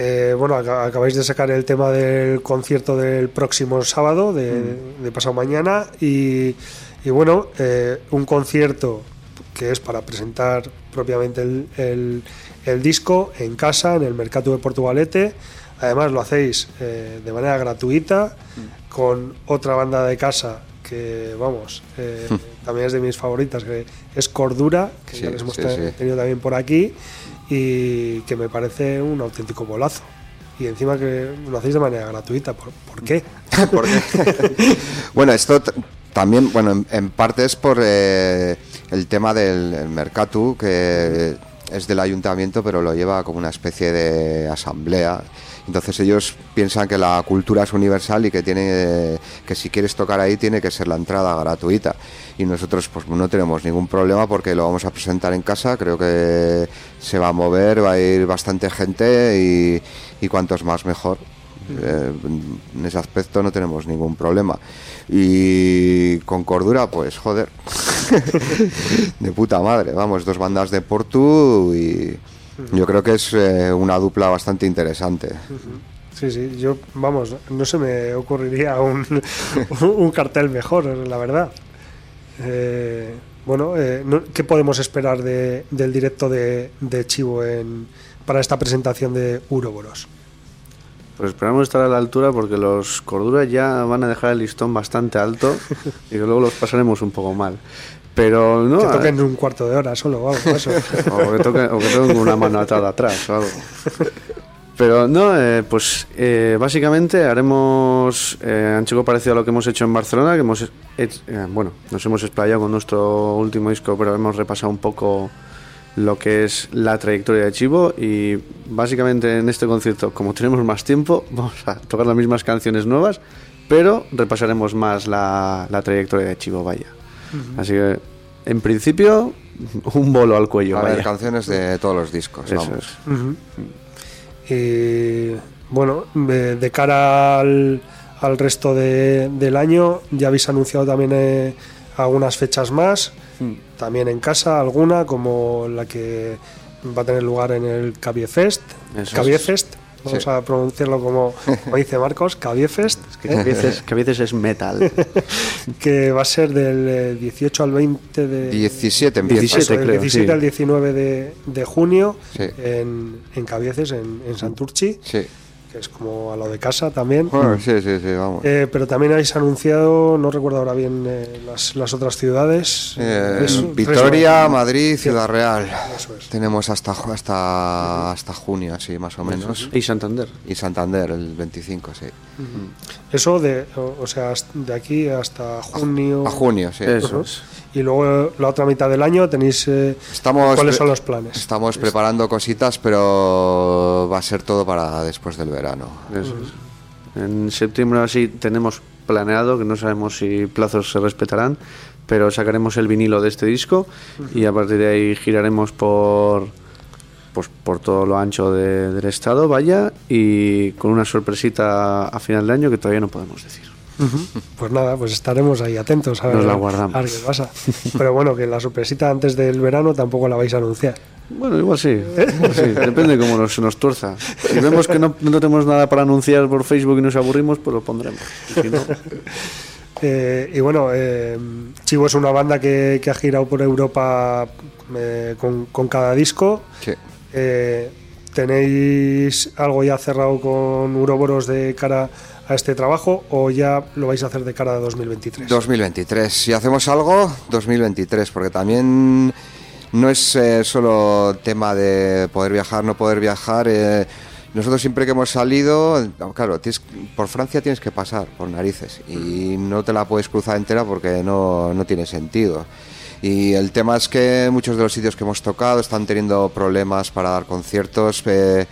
Eh, bueno, aca- acabáis de sacar el tema del concierto del próximo sábado, de, de pasado mañana, y, y bueno, eh, un concierto que es para presentar propiamente el, el- el disco en casa, en el Mercado de Portugalete. Además lo hacéis eh, de manera gratuita, con otra banda de casa que, vamos, eh, también es de mis favoritas, que es Cordura, que ya Sí, les hemos sí, te- sí. tenido también por aquí, y que me parece un auténtico bolazo. Y encima que lo hacéis de manera gratuita. ¿Por, por qué? *laughs* *laughs* Bueno, esto también, bueno, en, en parte es por eh, el tema del el Mercatu, que es del ayuntamiento, pero lo lleva como una especie de asamblea. Entonces ellos piensan que la cultura es universal y que tiene que si quieres tocar ahí tiene que ser la entrada gratuita. Y nosotros pues no tenemos ningún problema porque lo vamos a presentar en casa, creo que se va a mover, va a ir bastante gente y, y cuantos más mejor. Eh, en ese aspecto no tenemos ningún problema. Y con cordura, pues joder, *laughs* de puta madre. Vamos, dos bandas de Portu y yo creo que es eh, una dupla bastante interesante. Sí, sí, yo, vamos, no se me ocurriría un, *laughs* un cartel mejor, la verdad. Eh, bueno, eh, no- ¿qué podemos esperar de- del directo de, de Chivo en, para esta presentación de Uroboros? Pues esperamos estar a la altura porque los corduras ya van a dejar el listón bastante alto *laughs* y luego los pasaremos un poco mal. Pero no. que toquen un cuarto de hora solo o algo, eso. *laughs* o que toquen, o que toquen con una mano atada atrás o algo. Pero no, eh, pues eh, básicamente haremos eh, un chico parecido a lo que hemos hecho en Barcelona, que hemos, eh, bueno, nos hemos explayado con nuestro último disco, pero hemos repasado un poco lo que es la trayectoria de Chivo y básicamente en este concierto, como tenemos más tiempo, *laughs* vamos a tocar las mismas canciones nuevas, pero repasaremos más la, la trayectoria de Chivo, vaya. Así que, en principio, *laughs* un bolo al cuello, A ver, canciones de todos los discos, Eso vamos. es. Y bueno, de, de cara al, al resto de- del año, ya habéis anunciado también eh, algunas fechas más, también en casa, alguna, como la que va a tener lugar en el Cabiefest. Es. Cabiefest, vamos Sí. a pronunciarlo como, *laughs* como dice Marcos, Cabiefest, veces, que a veces *laughs* es metal. *laughs* que va a ser del eh, 18 al 20 de... 17 empieza. 17 Eso, del creo, 17 sí. al 19 de, de junio Sí. en, en Cabieces, en, en Santurchi, Sí. Que es como a lo de casa también. Bueno, sí, sí, sí, vamos. Eh, pero también habéis anunciado, no recuerdo ahora bien eh, las, las otras ciudades. Eh, Vitoria. Madrid, Ciudad Real. Eso es. Tenemos hasta hasta hasta junio, así más o menos. y Santander. Y Santander el 25, sí. Eso de, o, o sea, de aquí hasta junio. A junio, sí. Eso es. Y luego eh, la otra mitad del año tenéis. eh, Estamos ¿Cuáles son los planes? Estamos preparando cositas, pero va a ser todo para después del verano. En septiembre así tenemos planeado, que no sabemos si plazos se respetarán, pero sacaremos el vinilo de este disco y a partir de ahí giraremos por pues por todo lo ancho de- del estado, vaya, y con una sorpresita a final de año que todavía no podemos decir. Pues nada, pues estaremos ahí atentos a ver, Nos la guardamos. a ver qué pasa. Pero bueno, que la sorpresita antes del verano tampoco la vais a anunciar. Bueno, igual sí, *laughs* igual sí, depende de cómo nos, nos tuerza. Si vemos que no, no tenemos nada para anunciar por Facebook y nos aburrimos, pues lo pondremos. Y si no, *laughs* Eh, y bueno, eh, Chivo es una banda que, que ha girado por Europa eh, con, con cada disco. Sí. Eh, ¿Tenéis algo ya cerrado con Uroboros de cara a este trabajo o ya lo vais a hacer de cara a 2023? 2023. Si hacemos algo, 2023, porque también no es eh, solo tema de poder viajar, no poder viajar. eh, nosotros siempre que hemos salido, claro, tienes- por Francia tienes que pasar por narices y no te la puedes cruzar entera porque no, no tiene sentido. Y el tema es que muchos de los sitios que hemos tocado están teniendo problemas para dar conciertos. eh,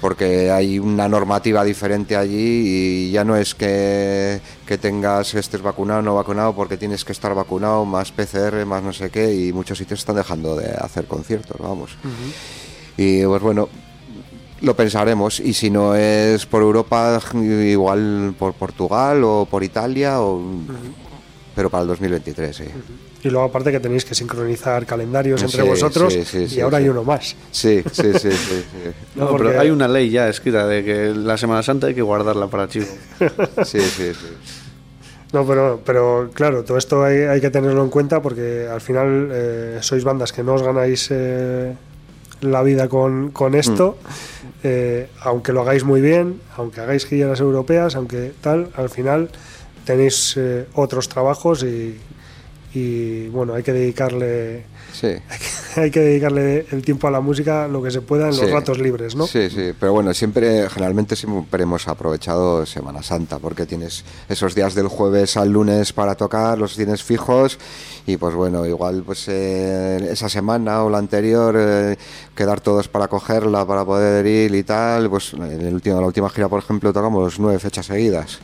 porque hay una normativa diferente allí y ya no es que, que tengas que estés vacunado o no vacunado porque tienes que estar vacunado más PCR más no sé qué y muchos sitios están dejando de hacer conciertos vamos. Y pues bueno lo pensaremos. Y si no es por Europa igual por Portugal o por Italia o pero para el 2023 sí Y luego aparte que tenéis que sincronizar calendarios entre Sí, vos sí, sí, y sí, ahora sí. hay uno más. sí sí sí, sí, sí. *laughs* No, No, porque- pero hay una ley ya escrita de que la Semana Santa hay que guardarla para chivo. *laughs* sí, sí, sí. No, pero, pero claro, todo esto hay, hay que tenerlo en cuenta porque al final eh, sois bandas que no os ganáis eh, la vida con, con esto, eh, aunque lo hagáis muy bien, aunque hagáis giras europeas, aunque tal, al final tenéis eh, otros trabajos y, y, bueno, hay que dedicarle sí. *laughs* hay que dedicarle el tiempo a la música lo que se pueda en los ratos libres, ¿no? Sí, sí, pero bueno, siempre, generalmente siempre hemos aprovechado Semana Santa, porque tienes esos días del jueves al lunes para tocar, los tienes fijos, y pues bueno, igual pues eh, esa semana o la anterior, eh, quedar todos para cogerla, para poder ir y tal, pues en el último, la última gira, por ejemplo, tocamos nueve fechas seguidas.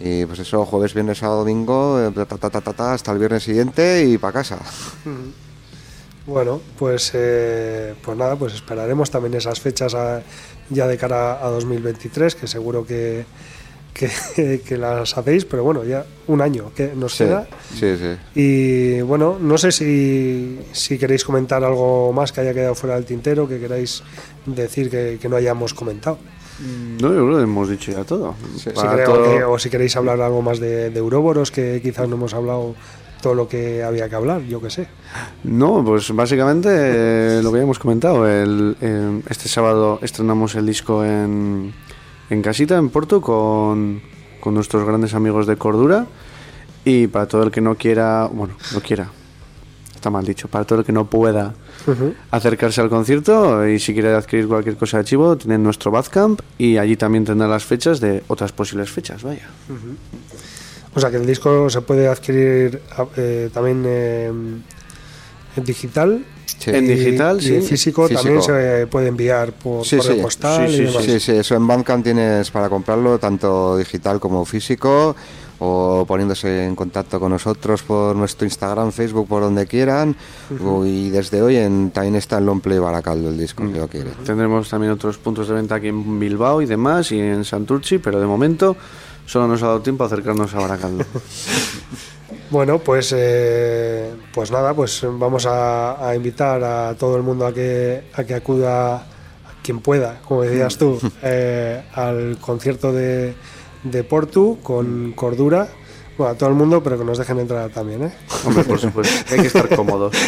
Y pues eso, jueves, viernes, sábado, domingo, eh, ta, ta, ta, ta, ta, hasta el viernes siguiente y para casa. Bueno, pues, eh, pues nada, pues esperaremos también esas fechas a- ya de cara a 2023, que seguro que, que, *laughs* que las hacéis, pero bueno, ya un año que nos Sí, queda. sí, sí. Y bueno, no sé si, si queréis comentar algo más que haya quedado fuera del tintero, que queráis decir que, que no hayamos comentado. No, yo creo que hemos dicho ya todo. Si Para creo todo- que- o si queréis hablar algo más de, de Euroboros, que quizás no hemos hablado todo lo que había que hablar, yo que sé. No, pues básicamente eh, lo que ya hemos comentado. El, eh, este sábado estrenamos el disco en, en casita, en Porto, con, con nuestros grandes amigos de Cordura. Y para todo el que no quiera, bueno, no quiera, está mal dicho, para todo el que no pueda acercarse al concierto y si quiere adquirir cualquier cosa de Chivo, tienen nuestro Badcamp y allí también tendrán las fechas de otras posibles fechas, vaya. O sea que el disco se puede adquirir eh, también eh, en digital. Sí. En digital, y sí. en físico, Físico. también se puede enviar por Sí, correo sí. postal. Sí, y sí, demás. Sí, sí, eso en Bandcamp tienes para comprarlo tanto digital como físico o poniéndose en contacto con nosotros por nuestro Instagram, Facebook, por donde quieran. Y desde hoy en, también está en Longplay Baracaldo el disco, si lo quiere. Tendremos también otros puntos de venta aquí en Bilbao y demás, y en Santurchi, pero de momento solo nos ha dado tiempo a acercarnos a Baracaldo. *laughs* Bueno, pues, eh, pues nada, pues vamos a, a invitar a todo el mundo a que, a que acuda, a quien pueda, como decías tú, *laughs* eh, al concierto de, de Portu con Cordura. Bueno, a todo el mundo, pero que nos dejen entrar también, ¿eh? Hombre, por supuesto, hay que estar cómodos. *laughs*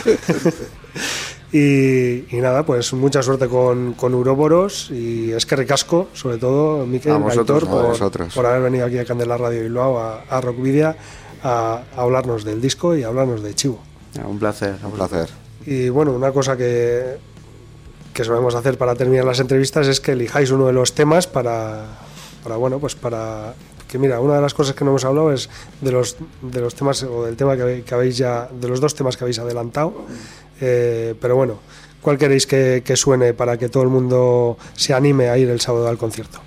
Y, y nada, pues mucha suerte con, con Uroboros y es que ricasco, sobre todo, Miquel, A vosotros, Aitor, a por, vosotros. por haber venido aquí a Candela Radio Bilbao, a, a Rockvidia, a, a hablarnos del disco y a hablarnos de Chivo. Ya, un placer. Un placer. Y bueno, una cosa que, que solemos hacer para terminar las entrevistas es que elijáis uno de los temas para, para bueno, pues para que mira, una de las cosas que no hemos hablado es de los de los temas o del tema que, que habéis ya, de los dos temas que habéis adelantado. Eh, pero bueno, ¿cuál queréis que, que suene para que todo el mundo se anime a ir el sábado al concierto?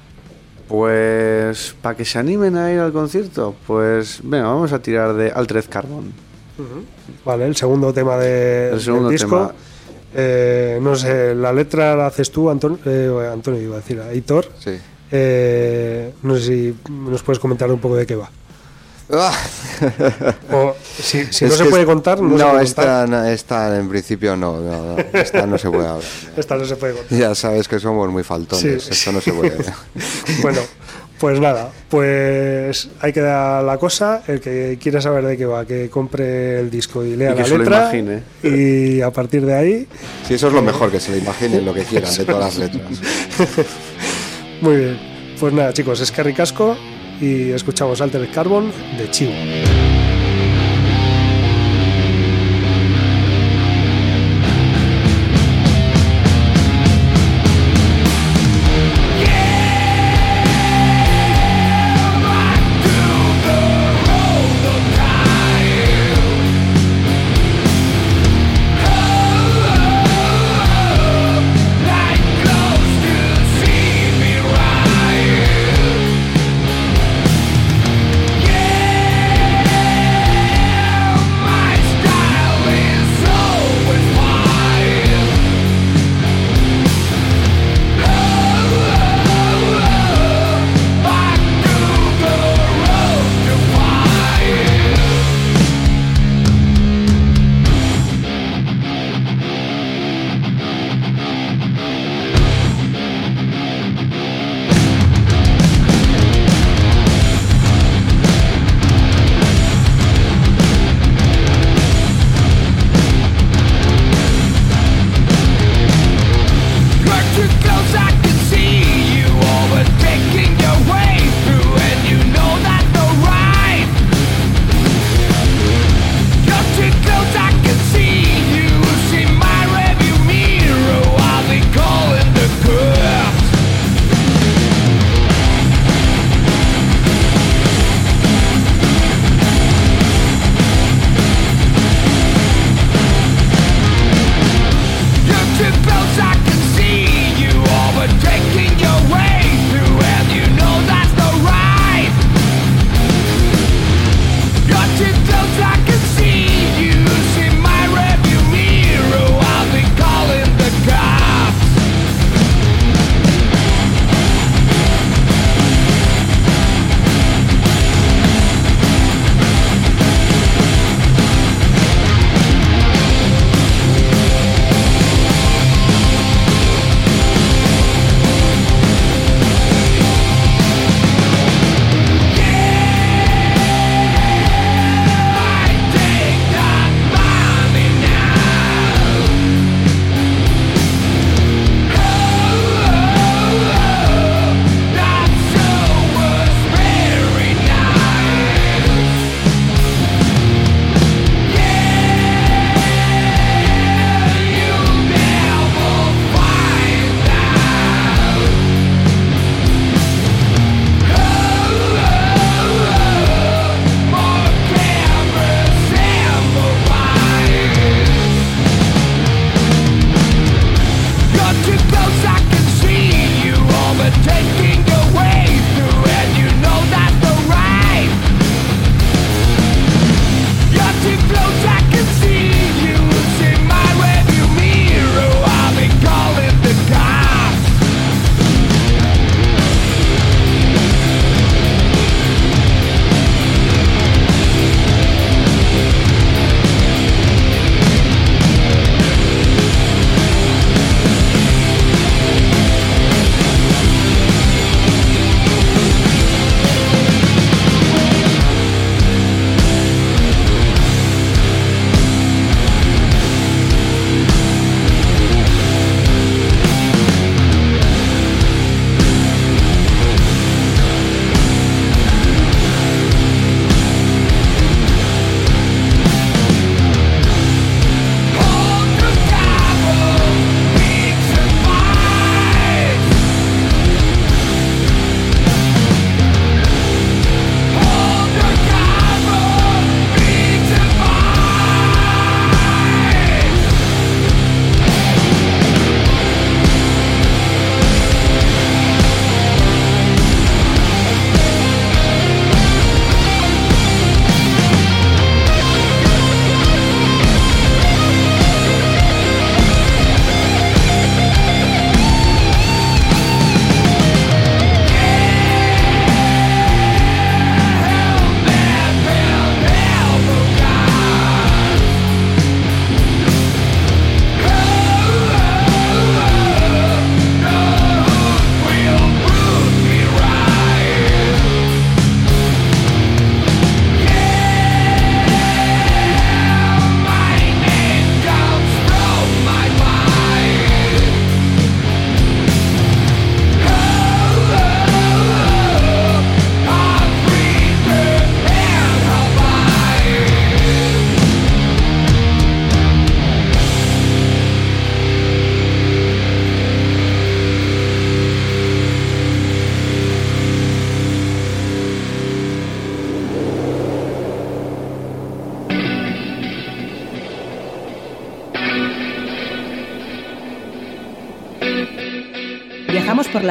Pues para que se animen a ir al concierto, pues venga, vamos a tirar de Altered Carbon. Vale, el segundo tema de, El segundo del disco. tema. Eh, no sé, la letra la haces tú, Anton- eh, Antonio, iba a decir, Aitor. Sí. Eh, no sé si nos puedes comentar un poco de qué va. Ah. O si, no se que puede contar, no, se no, puede esta, contar. no, esta en principio no, no, no, esta no se puede hablar. *laughs* Esta no se puede contar. Ya sabes que somos muy faltones, Sí. esto no se puede. *laughs* Bueno, pues nada, pues ahí queda la cosa. El que quiera saber de qué va, que compre el disco y lea Y que la se lo letra. imagine. Y a partir de ahí, Sí, eso es lo mejor, que se lo imaginen lo que quieran de todas las letras. *laughs* muy bien. Pues nada, chicos, es que ricasco y escuchamos Altered Carbon de Chivo.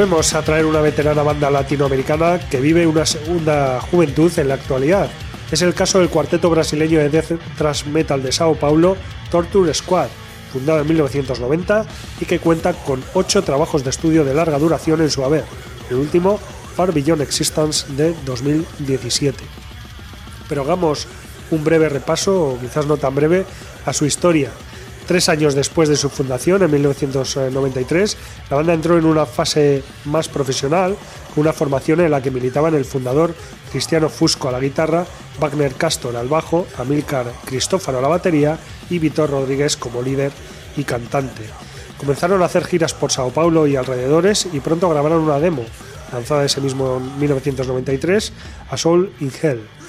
Volvemos a traer una veterana banda latinoamericana que vive una segunda juventud en la actualidad. Es el caso del cuarteto brasileño de death thrash metal de Sao Paulo, Torture Squad, fundado en 1990 y que cuenta con ocho trabajos de estudio de larga duración en su haber, el último Far Beyond Existence de 2017. Pero hagamos un breve repaso, o quizás no tan breve, a su historia, Tres años después de su fundación, en 1993, la banda entró en una fase más profesional, con una formación en la que militaban el fundador Cristiano Fusco a la guitarra, Wagner Castor al bajo, Amilcar Cristófaro a la batería y Vitor Rodríguez como líder y cantante. Comenzaron a hacer giras por Sao Paulo y alrededores y pronto grabaron una demo, lanzada ese mismo 1993, A Soul in Hell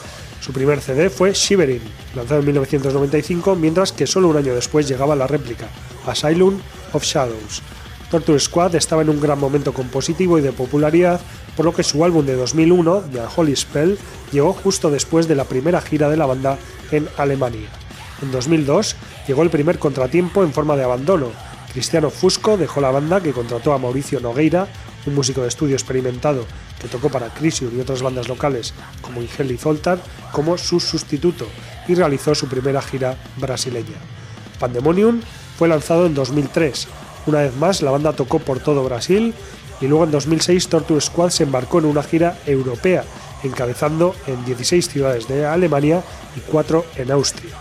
su primer CD fue Shivering, lanzado en 1995, mientras que solo un año después llegaba la réplica, Asylum of Shadows. Torture Squad estaba en un gran momento compositivo y de popularidad, por lo que su álbum de 2001, The Holy Spell, llegó justo después de la primera gira de la banda en Alemania. En 2002 llegó el primer contratiempo en forma de abandono. Cristiano Fusco dejó la banda que contrató a Mauricio Nogueira, un músico de estudio experimentado que tocó para Crisium y otras bandas locales como Ingel y Zoltar, como su sustituto y realizó su primera gira brasileña. Pandemonium fue lanzado en 2003. Una vez más, la banda tocó por todo Brasil y luego en 2006 Torture Squad se embarcó en una gira europea, encabezando en 16 ciudades de Alemania y 4 en Austria.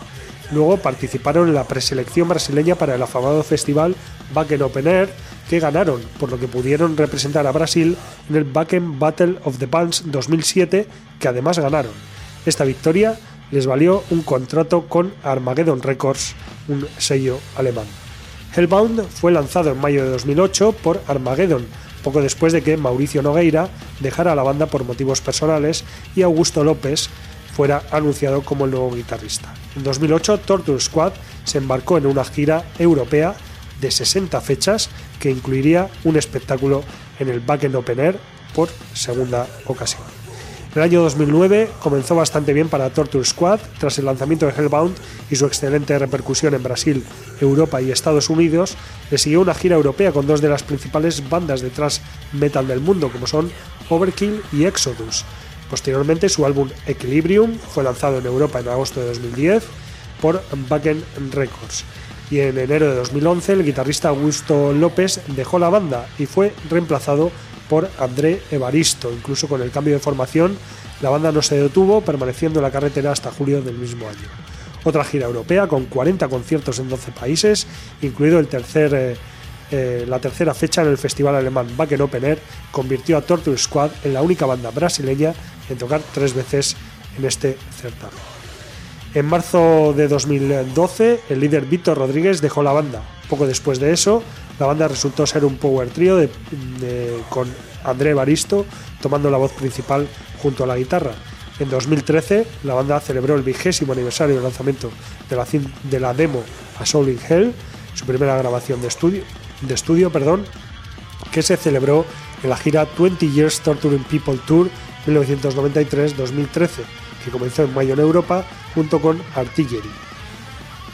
Luego participaron en la preselección brasileña para el afamado festival Back in Open Air, que ganaron, por lo que pudieron representar a Brasil en el Backen Battle of the Bands 2007, que además ganaron. Esta victoria les valió un contrato con Armageddon Records, un sello alemán. Hellbound fue lanzado en mayo de 2008 por Armageddon, poco después de que Mauricio Nogueira dejara la banda por motivos personales y Augusto López fuera anunciado como el nuevo guitarrista. En 2008, Torture Squad se embarcó en una gira europea de 60 fechas que incluiría un espectáculo en el Back Open Air por segunda ocasión. El año 2009 comenzó bastante bien para Torture Squad tras el lanzamiento de Hellbound y su excelente repercusión en Brasil, Europa y Estados Unidos. Le siguió una gira europea con dos de las principales bandas de thrash metal del mundo, como son Overkill y Exodus. Posteriormente, su álbum Equilibrium fue lanzado en Europa en agosto de 2010 por Backen Records y en enero de 2011 el guitarrista Augusto López dejó la banda y fue reemplazado por André Evaristo. Incluso con el cambio de formación, la banda no se detuvo, permaneciendo en la carretera hasta julio del mismo año. Otra gira europea con 40 conciertos en 12 países, incluido el tercer eh, eh, la tercera fecha en el festival alemán Wacken Open Air convirtió a Torture Squad en la única banda brasileña en tocar tres veces en este certamen. En marzo de 2012, el líder Víctor Rodríguez dejó la banda. Poco después de eso, la banda resultó ser un power trio de, con André Baristo tomando la voz principal junto a la guitarra. En 2013, la banda celebró el vigésimo aniversario del lanzamiento de la, de la demo A Soul in Hell, su primera grabación de estudio, de estudio perdón, que se celebró en la gira 20 Years Torturing People Tour 1993-2013, que comenzó en mayo en Europa junto con Artillery.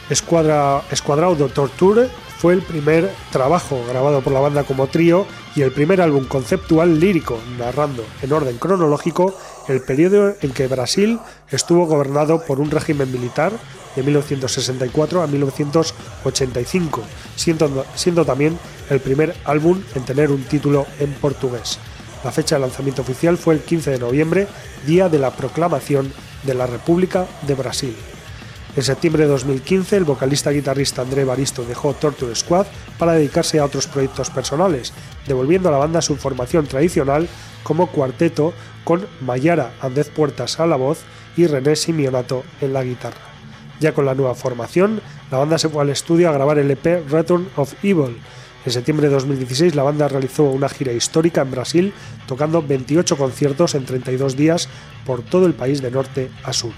Escuadra, Escuadrado Torture fue el primer trabajo grabado por la banda como trío y el primer álbum conceptual lírico, narrando en orden cronológico el periodo en que Brasil estuvo gobernado por un régimen militar de 1964 a 1985, siendo, siendo también el primer álbum en tener un título en portugués. La fecha de lanzamiento oficial fue el 15 de noviembre, día de la proclamación de la República de Brasil. En septiembre de 2015, el vocalista guitarrista André Baristo dejó Torture Squad para dedicarse a otros proyectos personales, devolviendo a la banda su formación tradicional como cuarteto con Mayara Andez Puertas a la voz y René Simionato en la guitarra. Ya con la nueva formación, la banda se fue al estudio a grabar el EP Return of Evil. En septiembre de 2016 la banda realizó una gira histórica en Brasil, tocando 28 conciertos en 32 días por todo el país de norte a sur.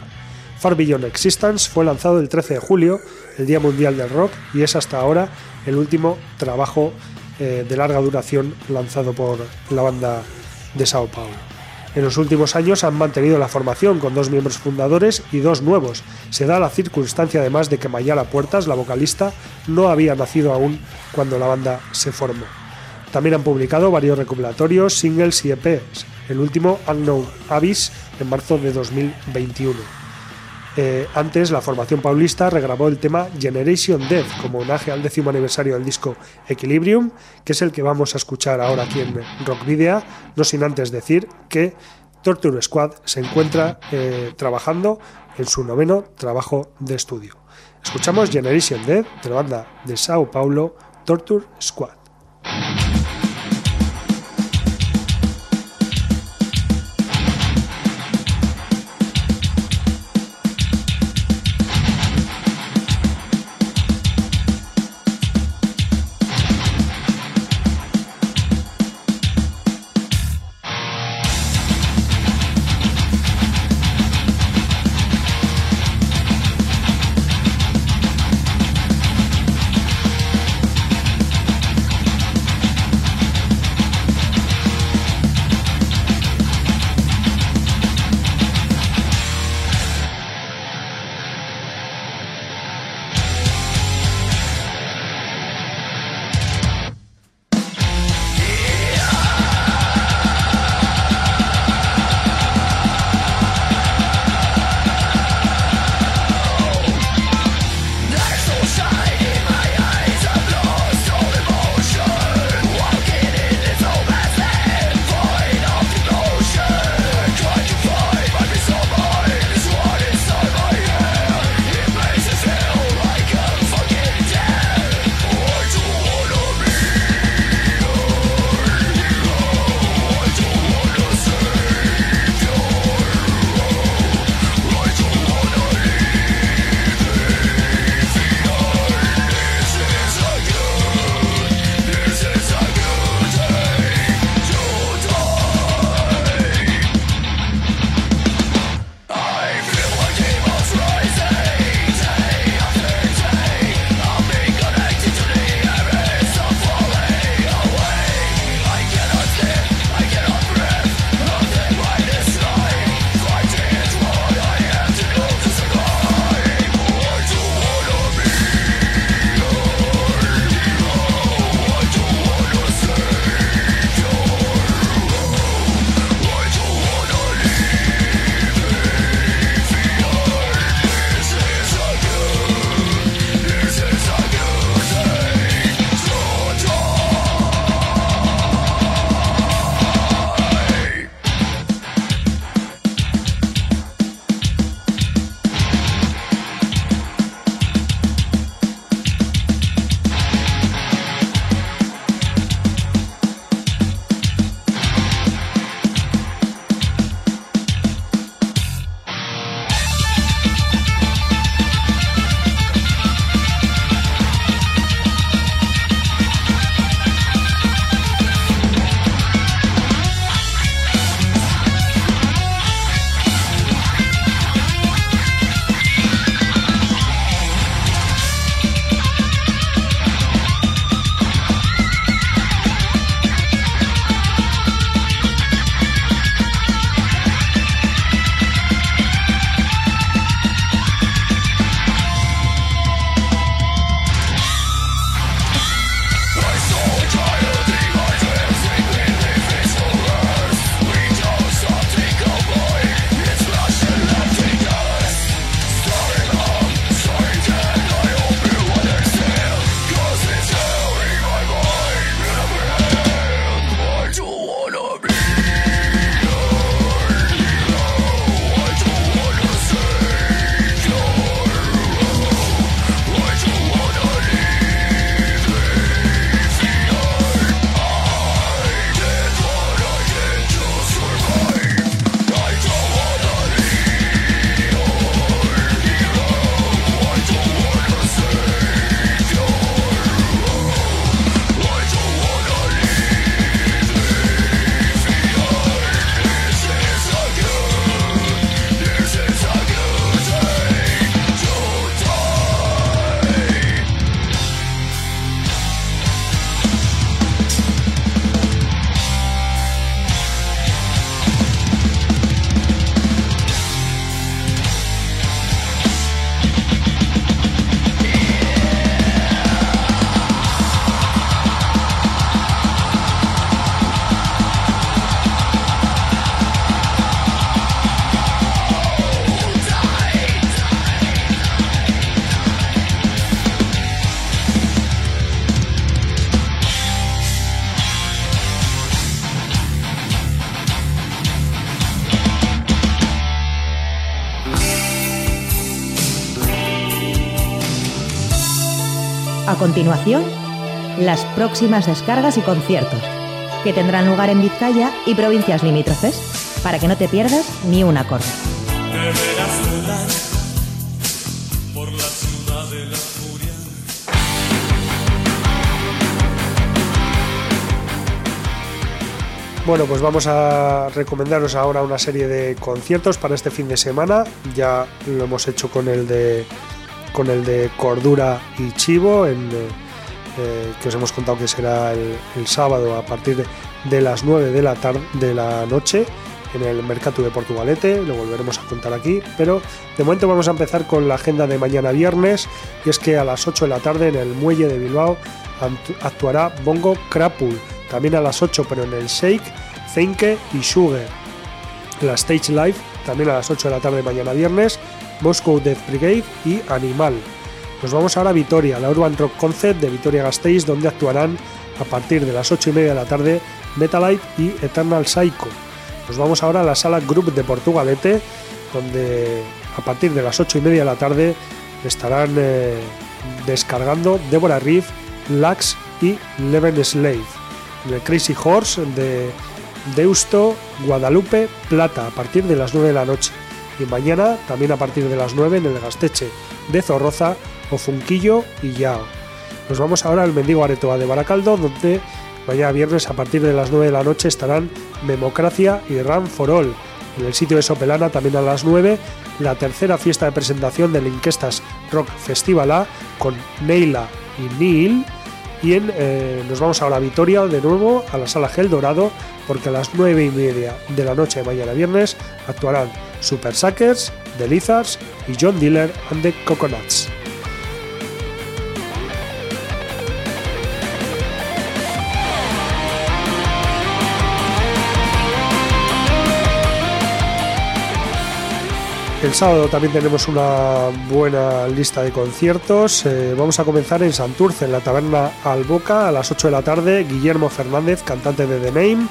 Far Beyond Existence fue lanzado el 13 de julio, el Día Mundial del Rock, y es hasta ahora el último trabajo eh, de larga duración lanzado por la banda de Sao Paulo. En los últimos años han mantenido la formación con dos miembros fundadores y dos nuevos. Se da la circunstancia además de que Mayala Puertas, la vocalista, no había nacido aún cuando la banda se formó. También han publicado varios recopilatorios, singles y EPs, el último Unknown Abyss en marzo de 2021. Eh, antes, la formación paulista regrabó el tema Generation Death como homenaje al décimo aniversario del disco Equilibrium, que es el que vamos a escuchar ahora aquí en Rock Video, no sin antes decir que Torture Squad se encuentra eh, trabajando en su noveno trabajo de estudio. Escuchamos Generation Death de la banda de Sao Paulo, Torture Squad. Continuación, las próximas descargas y conciertos, que tendrán lugar en Vizcaya y provincias limítrofes, para que no te pierdas ni un acorde. Bueno, pues vamos a recomendaros ahora una serie de conciertos para este fin de semana. Ya lo hemos hecho con el de con el de Cordura y Chivo, eh, que os hemos contado que será el, sábado a partir de las 9 de la tarde de la noche en el Mercado de Portugalete, lo volveremos a contar aquí, pero de momento vamos a empezar con la agenda de mañana viernes, y es que a las 8 de la tarde en el muelle de Bilbao actuará Bongo Crapul también a las 8, pero en el Shake, Zenke y Sugar. La Stage Live, también a las 8 de la tarde mañana viernes, Moscow Death Brigade y Animal. Nos vamos ahora a Vitoria, la Urban Rock Concert de Vitoria Gasteiz, donde actuarán a partir de las 8 y media de la tarde Metalite y Eternal Psycho. Nos vamos ahora a la sala Group de Portugalete, donde a partir de las 8 y media de la tarde estarán eh, descargando Deborah Reef, Lax y Leven Slave en el Crazy Horse de Deusto, Guadalupe, Plata, a partir de las 9 de la noche. Y mañana, también a partir de las 9, en el Gasteche de Zorroza, Ofunquillo y Yao. Nos vamos ahora al Mendigo Aretoa de Baracaldo, donde mañana viernes a partir de las 9 de la noche estarán Democracia y Ram for All. En el sitio de Sopelana, también a las 9, la tercera fiesta de presentación del Inquestas Rock Festival A con Neila y Neil y eh, nos vamos ahora a Vitoria de nuevo, a la sala Gel Dorado, porque a las 9 y media de la noche de mañana viernes actuarán Super Suckers, The Lizards y John Diller and the Coconuts. El sábado también tenemos una buena lista de conciertos. Eh, vamos a comenzar en Santurce, en la taberna Alboca, a las 8 de la tarde. Guillermo Fernández, cantante de The Name,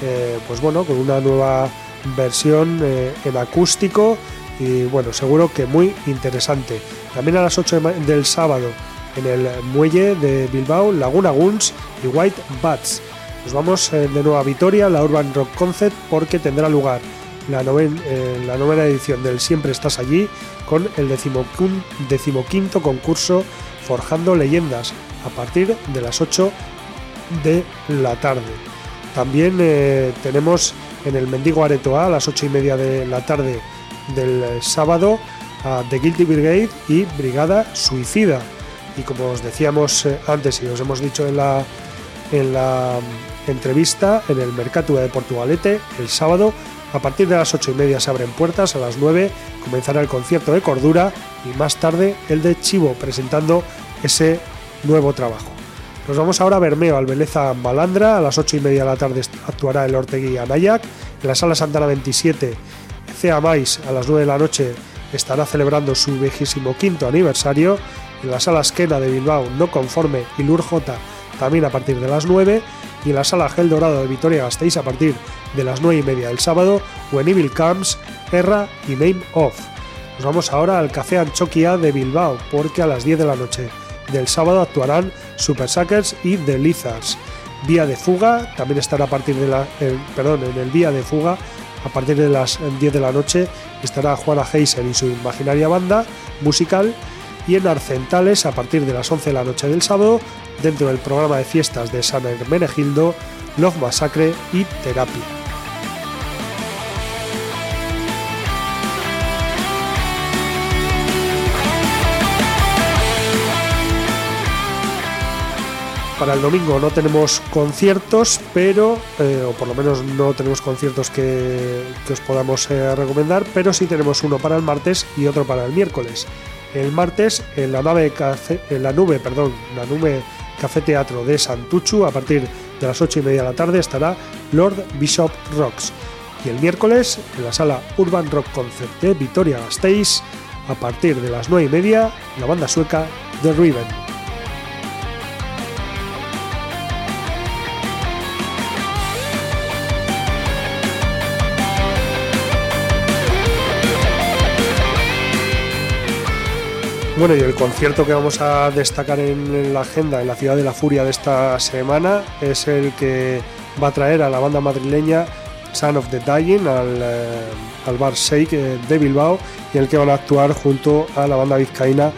eh, pues bueno, con una nueva versión eh, en acústico y bueno, seguro que muy interesante. También a las 8 del sábado en el muelle de Bilbao, Laguna Guns y White Bats. Nos vamos de nuevo a Vitoria, la Urban Rock Concert, porque tendrá lugar la, eh, la novena edición del Siempre Estás Allí con el decimoquinto concurso Forjando Leyendas a partir de las 8 de la tarde. También eh, tenemos en el Mendigo Aretoa a las 8 y media de la tarde del sábado a The Guilty Brigade y Brigada Suicida. Y como os decíamos eh, antes y os hemos dicho en la, en la mm, entrevista, en el Mercado de Portugalete, el sábado a partir de las 8 y media se abren puertas, a las 9 comenzará el concierto de Cordura y más tarde el de Chivo presentando ese nuevo trabajo. Nos vamos ahora a Bermeo, al Beleza Malandra, a las 8 y media de la tarde actuará el Ortegui Anayak, en la Sala Santana 27 Cea Mais a las 9 de la noche estará celebrando su 25 aniversario, en la Sala Esquena de Bilbao No Conforme y Lur J también a partir de las 9 y en la Sala Gel Dorado de Vitoria Gasteiz a partir de las 9 y media del sábado, When Evil Comes, Erra y Name Off. Nos vamos ahora al Café Anchoquia de Bilbao, porque a las 10 de la noche del sábado actuarán Super Suckers y The Lizards. Vía de fuga también estará a partir de la. perdón, en el Vía de fuga, a partir de las 10 de la noche, estará Juana Heiser y su imaginaria banda musical. Y en Arcentales, a partir de las 11 de la noche del sábado, dentro del programa de fiestas de San Hermenegildo, Love Massacre y Terapia. Para el domingo no tenemos conciertos, pero, eh, o por lo menos no tenemos conciertos que, os podamos eh, recomendar, pero sí tenemos uno para el martes y otro para el miércoles. El martes en la nave en la nube, perdón, la nube Café Teatro de Santuchu, a partir de las 8 y media de la tarde estará Lord Bishop Rocks. Y el miércoles en la sala Urban Rock Concert de Vitoria Gasteiz, a partir de las 9 y media, la banda sueca The Riven. Bueno, y el concierto que vamos a destacar en la agenda en la ciudad de la Furia de esta semana es el que va a traer a la banda madrileña Son of the Dying al, eh, bar Shake eh, de Bilbao y el que van a actuar junto a la banda vizcaína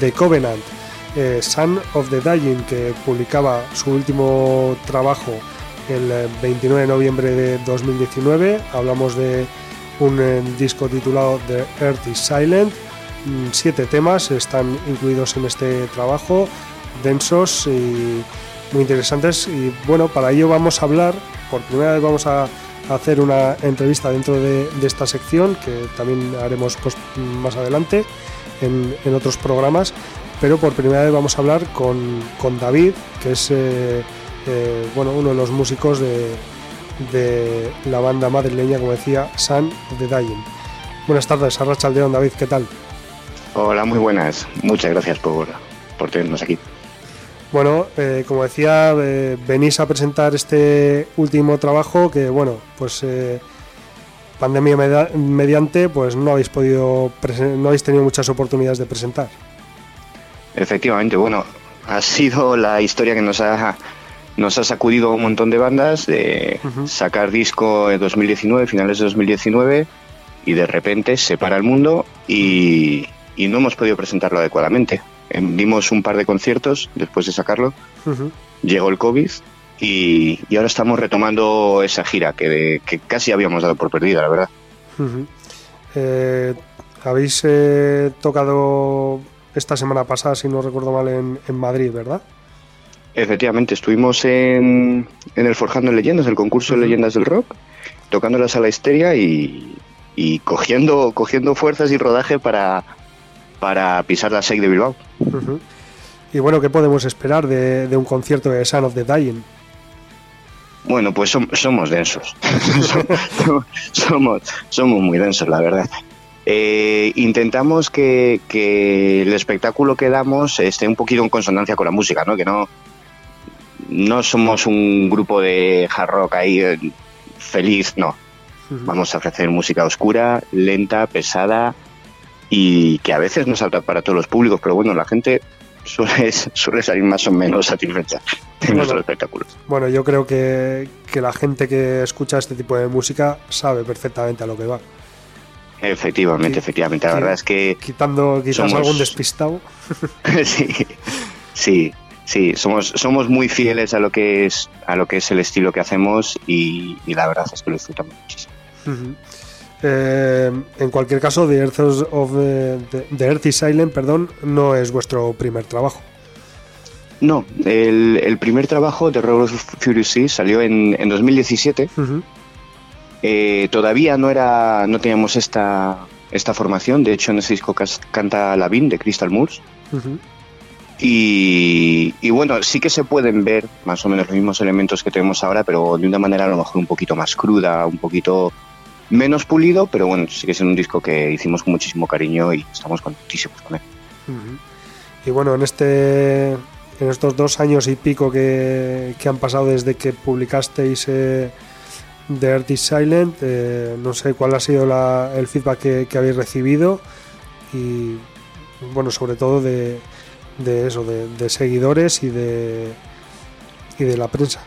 de Covenant. Eh, Son of the Dying, que publicaba su último trabajo el 29 de noviembre de 2019. Hablamos de un disco titulado The Earth is Silent siete temas están incluidos en este trabajo, densos y muy interesantes. Y bueno, para ello vamos a hablar, por primera vez vamos a hacer una entrevista dentro de, esta sección, que también haremos pues, más adelante en, otros programas, pero por primera vez vamos a hablar con, David, que es eh, eh, bueno, uno de los músicos de, de la banda madrileña, como decía, San de Dying. Buenas tardes, Arracha Aldeón, David, ¿qué tal? Hola, muy buenas. Muchas gracias por, tenernos aquí. Bueno, eh, como decía, eh, venís a presentar este último trabajo que, bueno, pues eh, pandemia mediante, pues no habéis podido, no habéis tenido muchas oportunidades de presentar. Efectivamente, bueno, ha sido la historia que nos ha nos ha sacudido un montón de bandas de sacar disco en 2019, finales de 2019, y de repente se para el mundo y, y no hemos podido presentarlo adecuadamente. Em, dimos un par de conciertos después de sacarlo, llegó el COVID y, ahora estamos retomando esa gira que, casi habíamos dado por perdida, la verdad. Eh, habéis eh, tocado esta semana pasada, si no recuerdo mal, en, Madrid, ¿verdad? Efectivamente, estuvimos en, el Forjando Leyendas, el concurso de Leyendas del Rock, tocando la sala Histeria y, y cogiendo, cogiendo fuerzas y rodaje para, para pisar la SEC de Bilbao. Y bueno, ¿qué podemos esperar de, un concierto de Son of the Dying? Bueno, pues somos densos. *laughs* somos, somos muy densos, la verdad. Eh, intentamos que, el espectáculo que damos esté un poquito en consonancia con la música, ¿no? Que no, no somos un grupo de hard rock ahí eh, feliz, no. Vamos a ofrecer música oscura, lenta, pesada, y que a veces no salta para todos los públicos, pero bueno, la gente suele, *laughs* suele salir más o menos satisfecha de nuestro espectáculo. Bueno, yo creo que, que la gente que escucha este tipo de música sabe perfectamente a lo que va. Efectivamente, efectivamente. La verdad es que. Quitando quizás algún despistado. *laughs* sí, sí, sí. Somos, somos muy fieles a lo que es a lo que es el estilo que hacemos y, la verdad es que lo disfrutamos muchísimo. Eh, en cualquier caso, The Earth, of the, is Silent perdón, no es vuestro primer trabajo. No, el, primer trabajo de Road of Furious salió en, 2017. Eh, todavía no era, no teníamos esta, esta formación. De hecho, en ese disco canta Lavin de Crystal Moors. y, y, bueno, sí que se pueden ver más o menos los mismos elementos que tenemos ahora, pero de una manera a lo mejor un poquito más cruda, un poquito menos pulido, pero bueno, que es un disco que hicimos con muchísimo cariño y estamos contentísimos con él. Y bueno, en este en estos dos años y pico que, han pasado desde que publicasteis eh, The Earth is Silent, eh, no sé cuál ha sido el feedback que, habéis recibido y bueno, sobre todo de, eso, de, de seguidores y de, y de la prensa.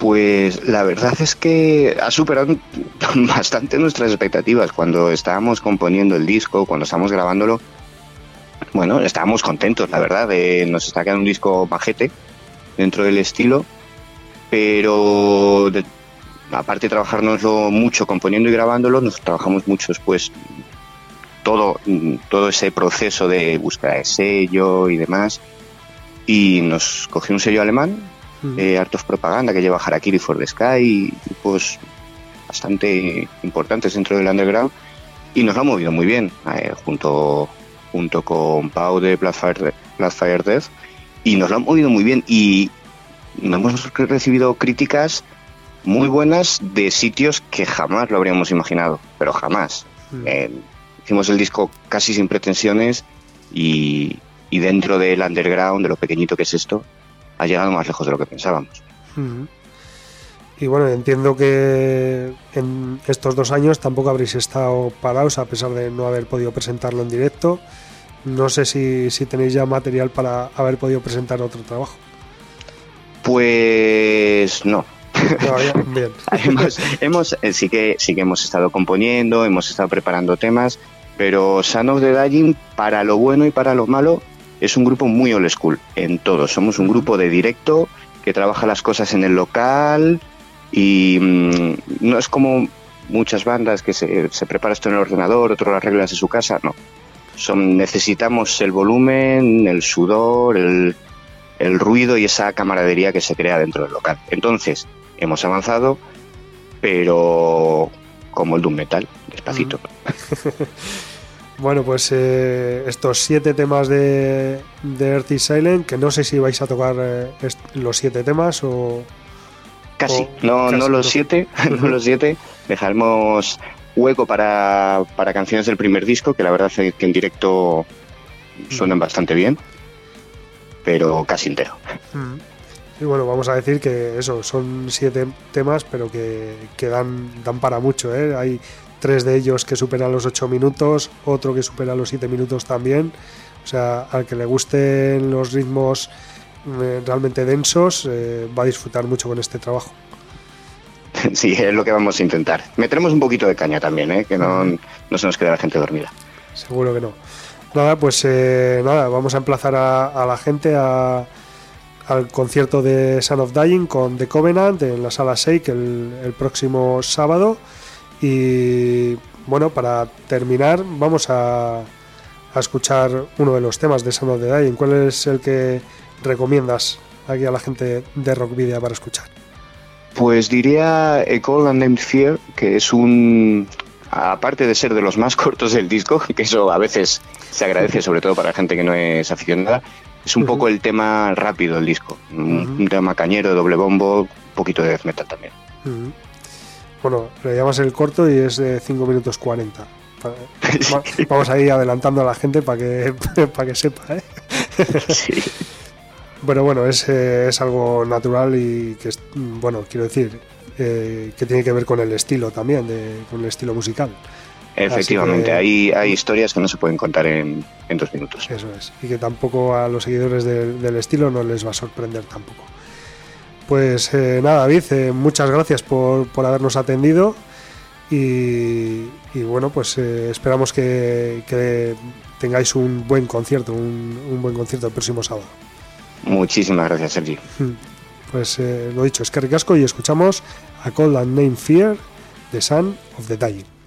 Pues la verdad es que ha superado *laughs* bastante nuestras expectativas. Cuando estábamos componiendo el disco, cuando estábamos grabándolo, bueno, estábamos contentos, la verdad. nos está quedando un disco majete dentro del estilo, pero aparte de trabajárnoslo mucho componiendo y grabándolo, nos trabajamos mucho después todo, todo ese proceso de búsqueda de sello y demás. Y nos cogió un sello alemán eh, Art of Propaganda que lleva Harakiri for the Sky, grupos bastante importantes dentro del underground y nos lo ha movido muy bien eh, junto junto con Pau de Bloodfire, Death y nos lo ha movido muy bien y hemos recibido críticas muy buenas de sitios que jamás lo habríamos imaginado, pero jamás. Eh, hicimos el disco casi sin pretensiones y, y dentro del underground, de lo pequeñito que es esto, ha llegado más lejos de lo que pensábamos. Y bueno, entiendo que en estos dos años tampoco habréis estado parados a pesar de no haber podido presentarlo en directo. no sé si, si tenéis ya material para haber podido presentar otro trabajo. Pues no, bien. *laughs* hemos, hemos, eh, sí, que, sí que hemos estado componiendo, hemos estado preparando temas, pero Son de the para lo bueno y para lo malo, es un grupo muy old school en todo. Somos un grupo de directo que trabaja las cosas en el local y mm, no es como muchas bandas que se, se, prepara esto en el ordenador, otro las reglas de su casa, no. Son, necesitamos el volumen, el sudor, el, el ruido y esa camaradería que se crea dentro del local. Entonces, hemos avanzado, pero como el Doom Metal, despacito. *laughs* bueno, pues eh, estos siete temas de, de Earth is Silent, que no sé si vais a tocar eh, los siete temas o... Casi, no, no los siete, *laughs* no los siete. Dejamos hueco para, para canciones del primer disco, que la verdad es que en directo suenan bastante bien, pero casi entero. Y bueno, vamos a decir que eso, son siete temas, pero que, que dan, dan para mucho. ¿eh? Hay tres de ellos que superan los ocho minutos, otro que supera los siete minutos también. O sea, al que le gusten los ritmos eh, realmente densos, eh, va a disfrutar mucho con este trabajo. *laughs* Sí, es lo que vamos a intentar. Meteremos un poquito de caña también, ¿eh? que no, no se nos quede la gente dormida. Seguro que no. Nada, pues nada, vamos a emplazar a, a la gente a, al concierto de Son of Dying con The Covenant en la sala 6 el, el próximo sábado. Y bueno, para terminar, vamos a, a, escuchar uno de los temas de Son of the Dying. ¿Cuál es el que recomiendas aquí a la gente de Rock Video para escuchar? Pues diría A Call and Named Fear, que es un. Aparte de ser de los más *laughs* cortos del disco, *laughs* que eso a veces se agradece, sobre todo para la gente que no es aficionada, es un uh -huh. poco el tema rápido del disco. Uh -huh. Un tema cañero, doble bombo, un poquito de death metal también. Uh -huh. Bueno, le llamas el corto y es de 5 minutos 40. *laughs* Vamos a ir adelantando a la gente para que, *laughs* para que sepa. ¿eh? *laughs* Sí. Pero bueno, es, eh, es algo natural y que, es, bueno, quiero decir, eh, que tiene que ver con el estilo también, de, con el estilo musical. Efectivamente, que, hay, hay historias que no se pueden contar en, en, dos minutos. Eso es, y que tampoco a los seguidores de, del estilo no les va a sorprender tampoco. Pues eh, nada, David, eh, muchas gracias por, por, habernos atendido y, y bueno, pues eh, esperamos que, que, tengáis un buen concierto, un, un, buen concierto el próximo sábado. Muchísimas gracias, Sergi. Pues lo dicho, es que ricasco y escuchamos a Cold and Name Fear, The Son of the Dying.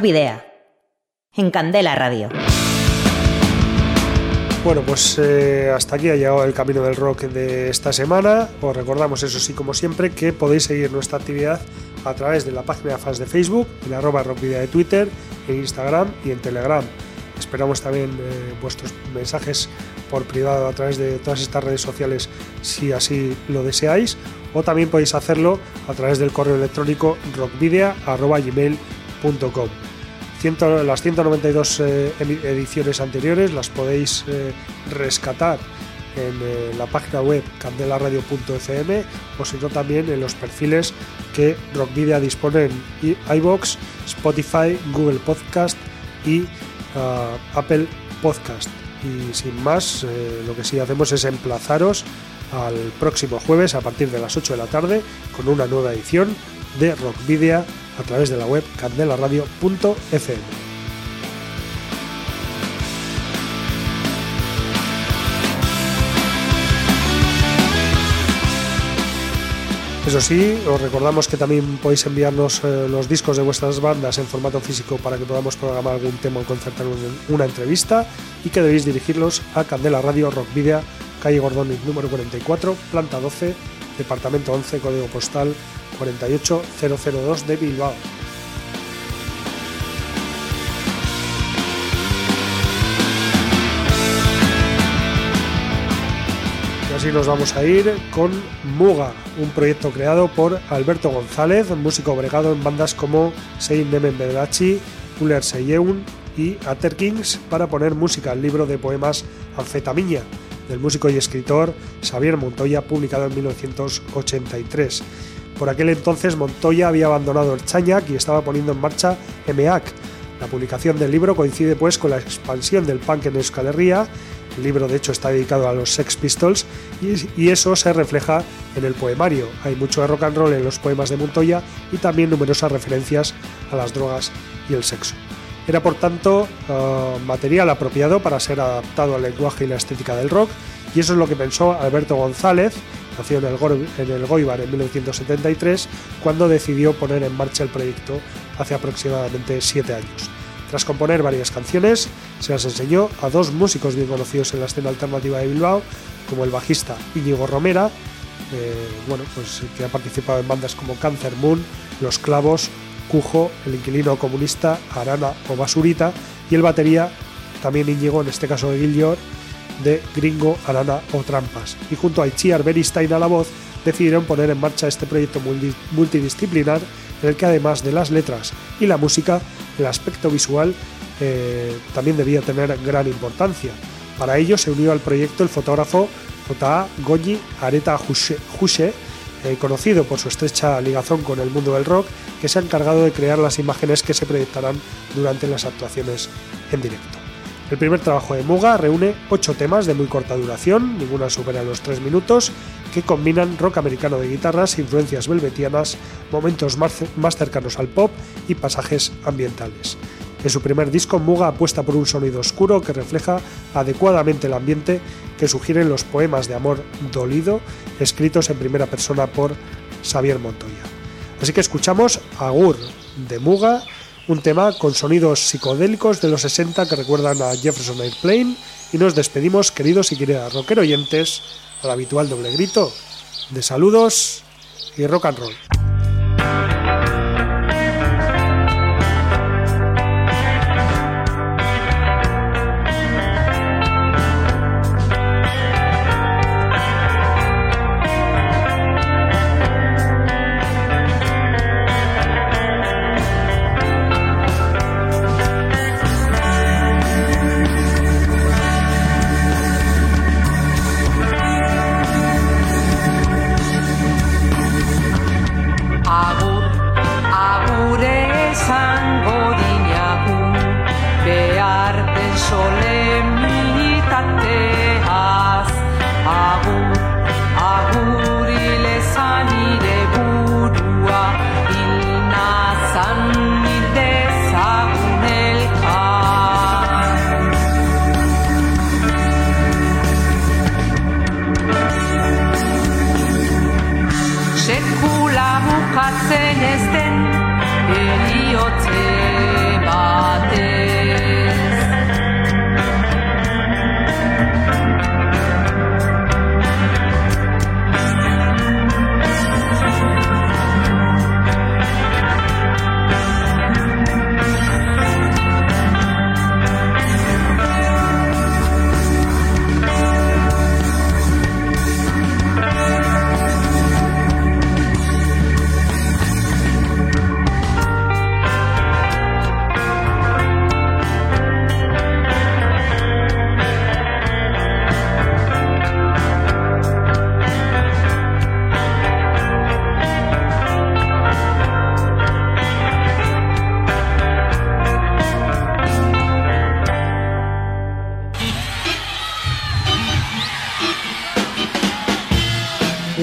Video. En Candela Radio. Bueno, pues eh, hasta aquí ha llegado el camino del rock de esta semana. Os recordamos, eso sí, como siempre, que podéis seguir nuestra actividad a través de la página de fans de Facebook, en arroba rockvidia de Twitter, en Instagram y en Telegram. Esperamos también eh, vuestros mensajes por privado a través de todas estas redes sociales si así lo deseáis o también podéis hacerlo a través del correo electrónico las 192 eh, ediciones anteriores las podéis eh, rescatar en eh, la página web candelaradio.fm o si no también en los perfiles que Rockvidia dispone en iBox, Spotify, Google Podcast y ah, Apple Podcast. Y sin más, lo que sí hacemos es emplazaros al próximo jueves a partir de las 8 de la tarde con una nueva edición de Rockvidia a través de la web candelaradio.fm. Eso sí, os recordamos que también podéis enviarnos eh, los discos de vuestras bandas en formato físico para que podamos programar algún tema o concertar una entrevista y que debéis dirigirlos a Candela Radio Rock Video, calle Gordón número 44, planta 12, departamento 11, código postal 48002 de Bilbao. Y así nos vamos a ir con Muga, un proyecto creado por Alberto González, músico bregado en bandas como Sein Nemen Bedrachi, Uller Seyeun y Kings para poner música al libro de poemas Anfetamiña, del músico y escritor Xavier Montoya, publicado en 1983. Por aquel entonces Montoya había abandonado el Chañac y estaba poniendo en marcha MEAC. La publicación del libro coincide pues con la expansión del punk en Euskal Herria. El libro de hecho está dedicado a los Sex Pistols y, eso se refleja en el poemario. Hay mucho de rock and roll en los poemas de Montoya y también numerosas referencias a las drogas y el sexo. Era por tanto eh, material apropiado para ser adaptado al lenguaje y la estética del rock y eso es lo que pensó Alberto González, nació en el, en el Goibar en 1973, cuando decidió poner en marcha el proyecto hace aproximadamente siete años. Tras componer varias canciones, se las enseñó a dos músicos bien conocidos en la escena alternativa de Bilbao, como el bajista Íñigo Romera, eh, bueno, pues, que ha participado en bandas como Cancer Moon, Los Clavos, Cujo, El Inquilino Comunista, Arana o Basurita, y el batería, también Íñigo, en este caso de Gillior, de Gringo, Arana o Trampas. Y junto a Itziar Beristain a la voz, decidieron poner en marcha este proyecto multidisciplinar en el que además de las letras y la música, el aspecto visual eh, también debía tener gran importancia. Para ello se unió al proyecto el fotógrafo J.A. Goyi Areta Hushe, eh, conocido por su estrecha ligazón con el mundo del rock, que se ha encargado de crear las imágenes que se proyectarán durante las actuaciones en directo. El primer trabajo de Muga reúne ocho temas de muy corta duración, ninguna supera los tres minutos, que combinan rock americano de guitarras, influencias belvetianas, momentos más cercanos al pop y pasajes ambientales. En su primer disco, Muga apuesta por un sonido oscuro que refleja adecuadamente el ambiente que sugieren los poemas de amor dolido escritos en primera persona por Xavier Montoya. Así que escuchamos Agur de Muga un tema con sonidos psicodélicos de los 60 que recuerdan a Jefferson Airplane y nos despedimos, queridos y queridas rockero oyentes, al habitual doble grito de saludos y rock and roll.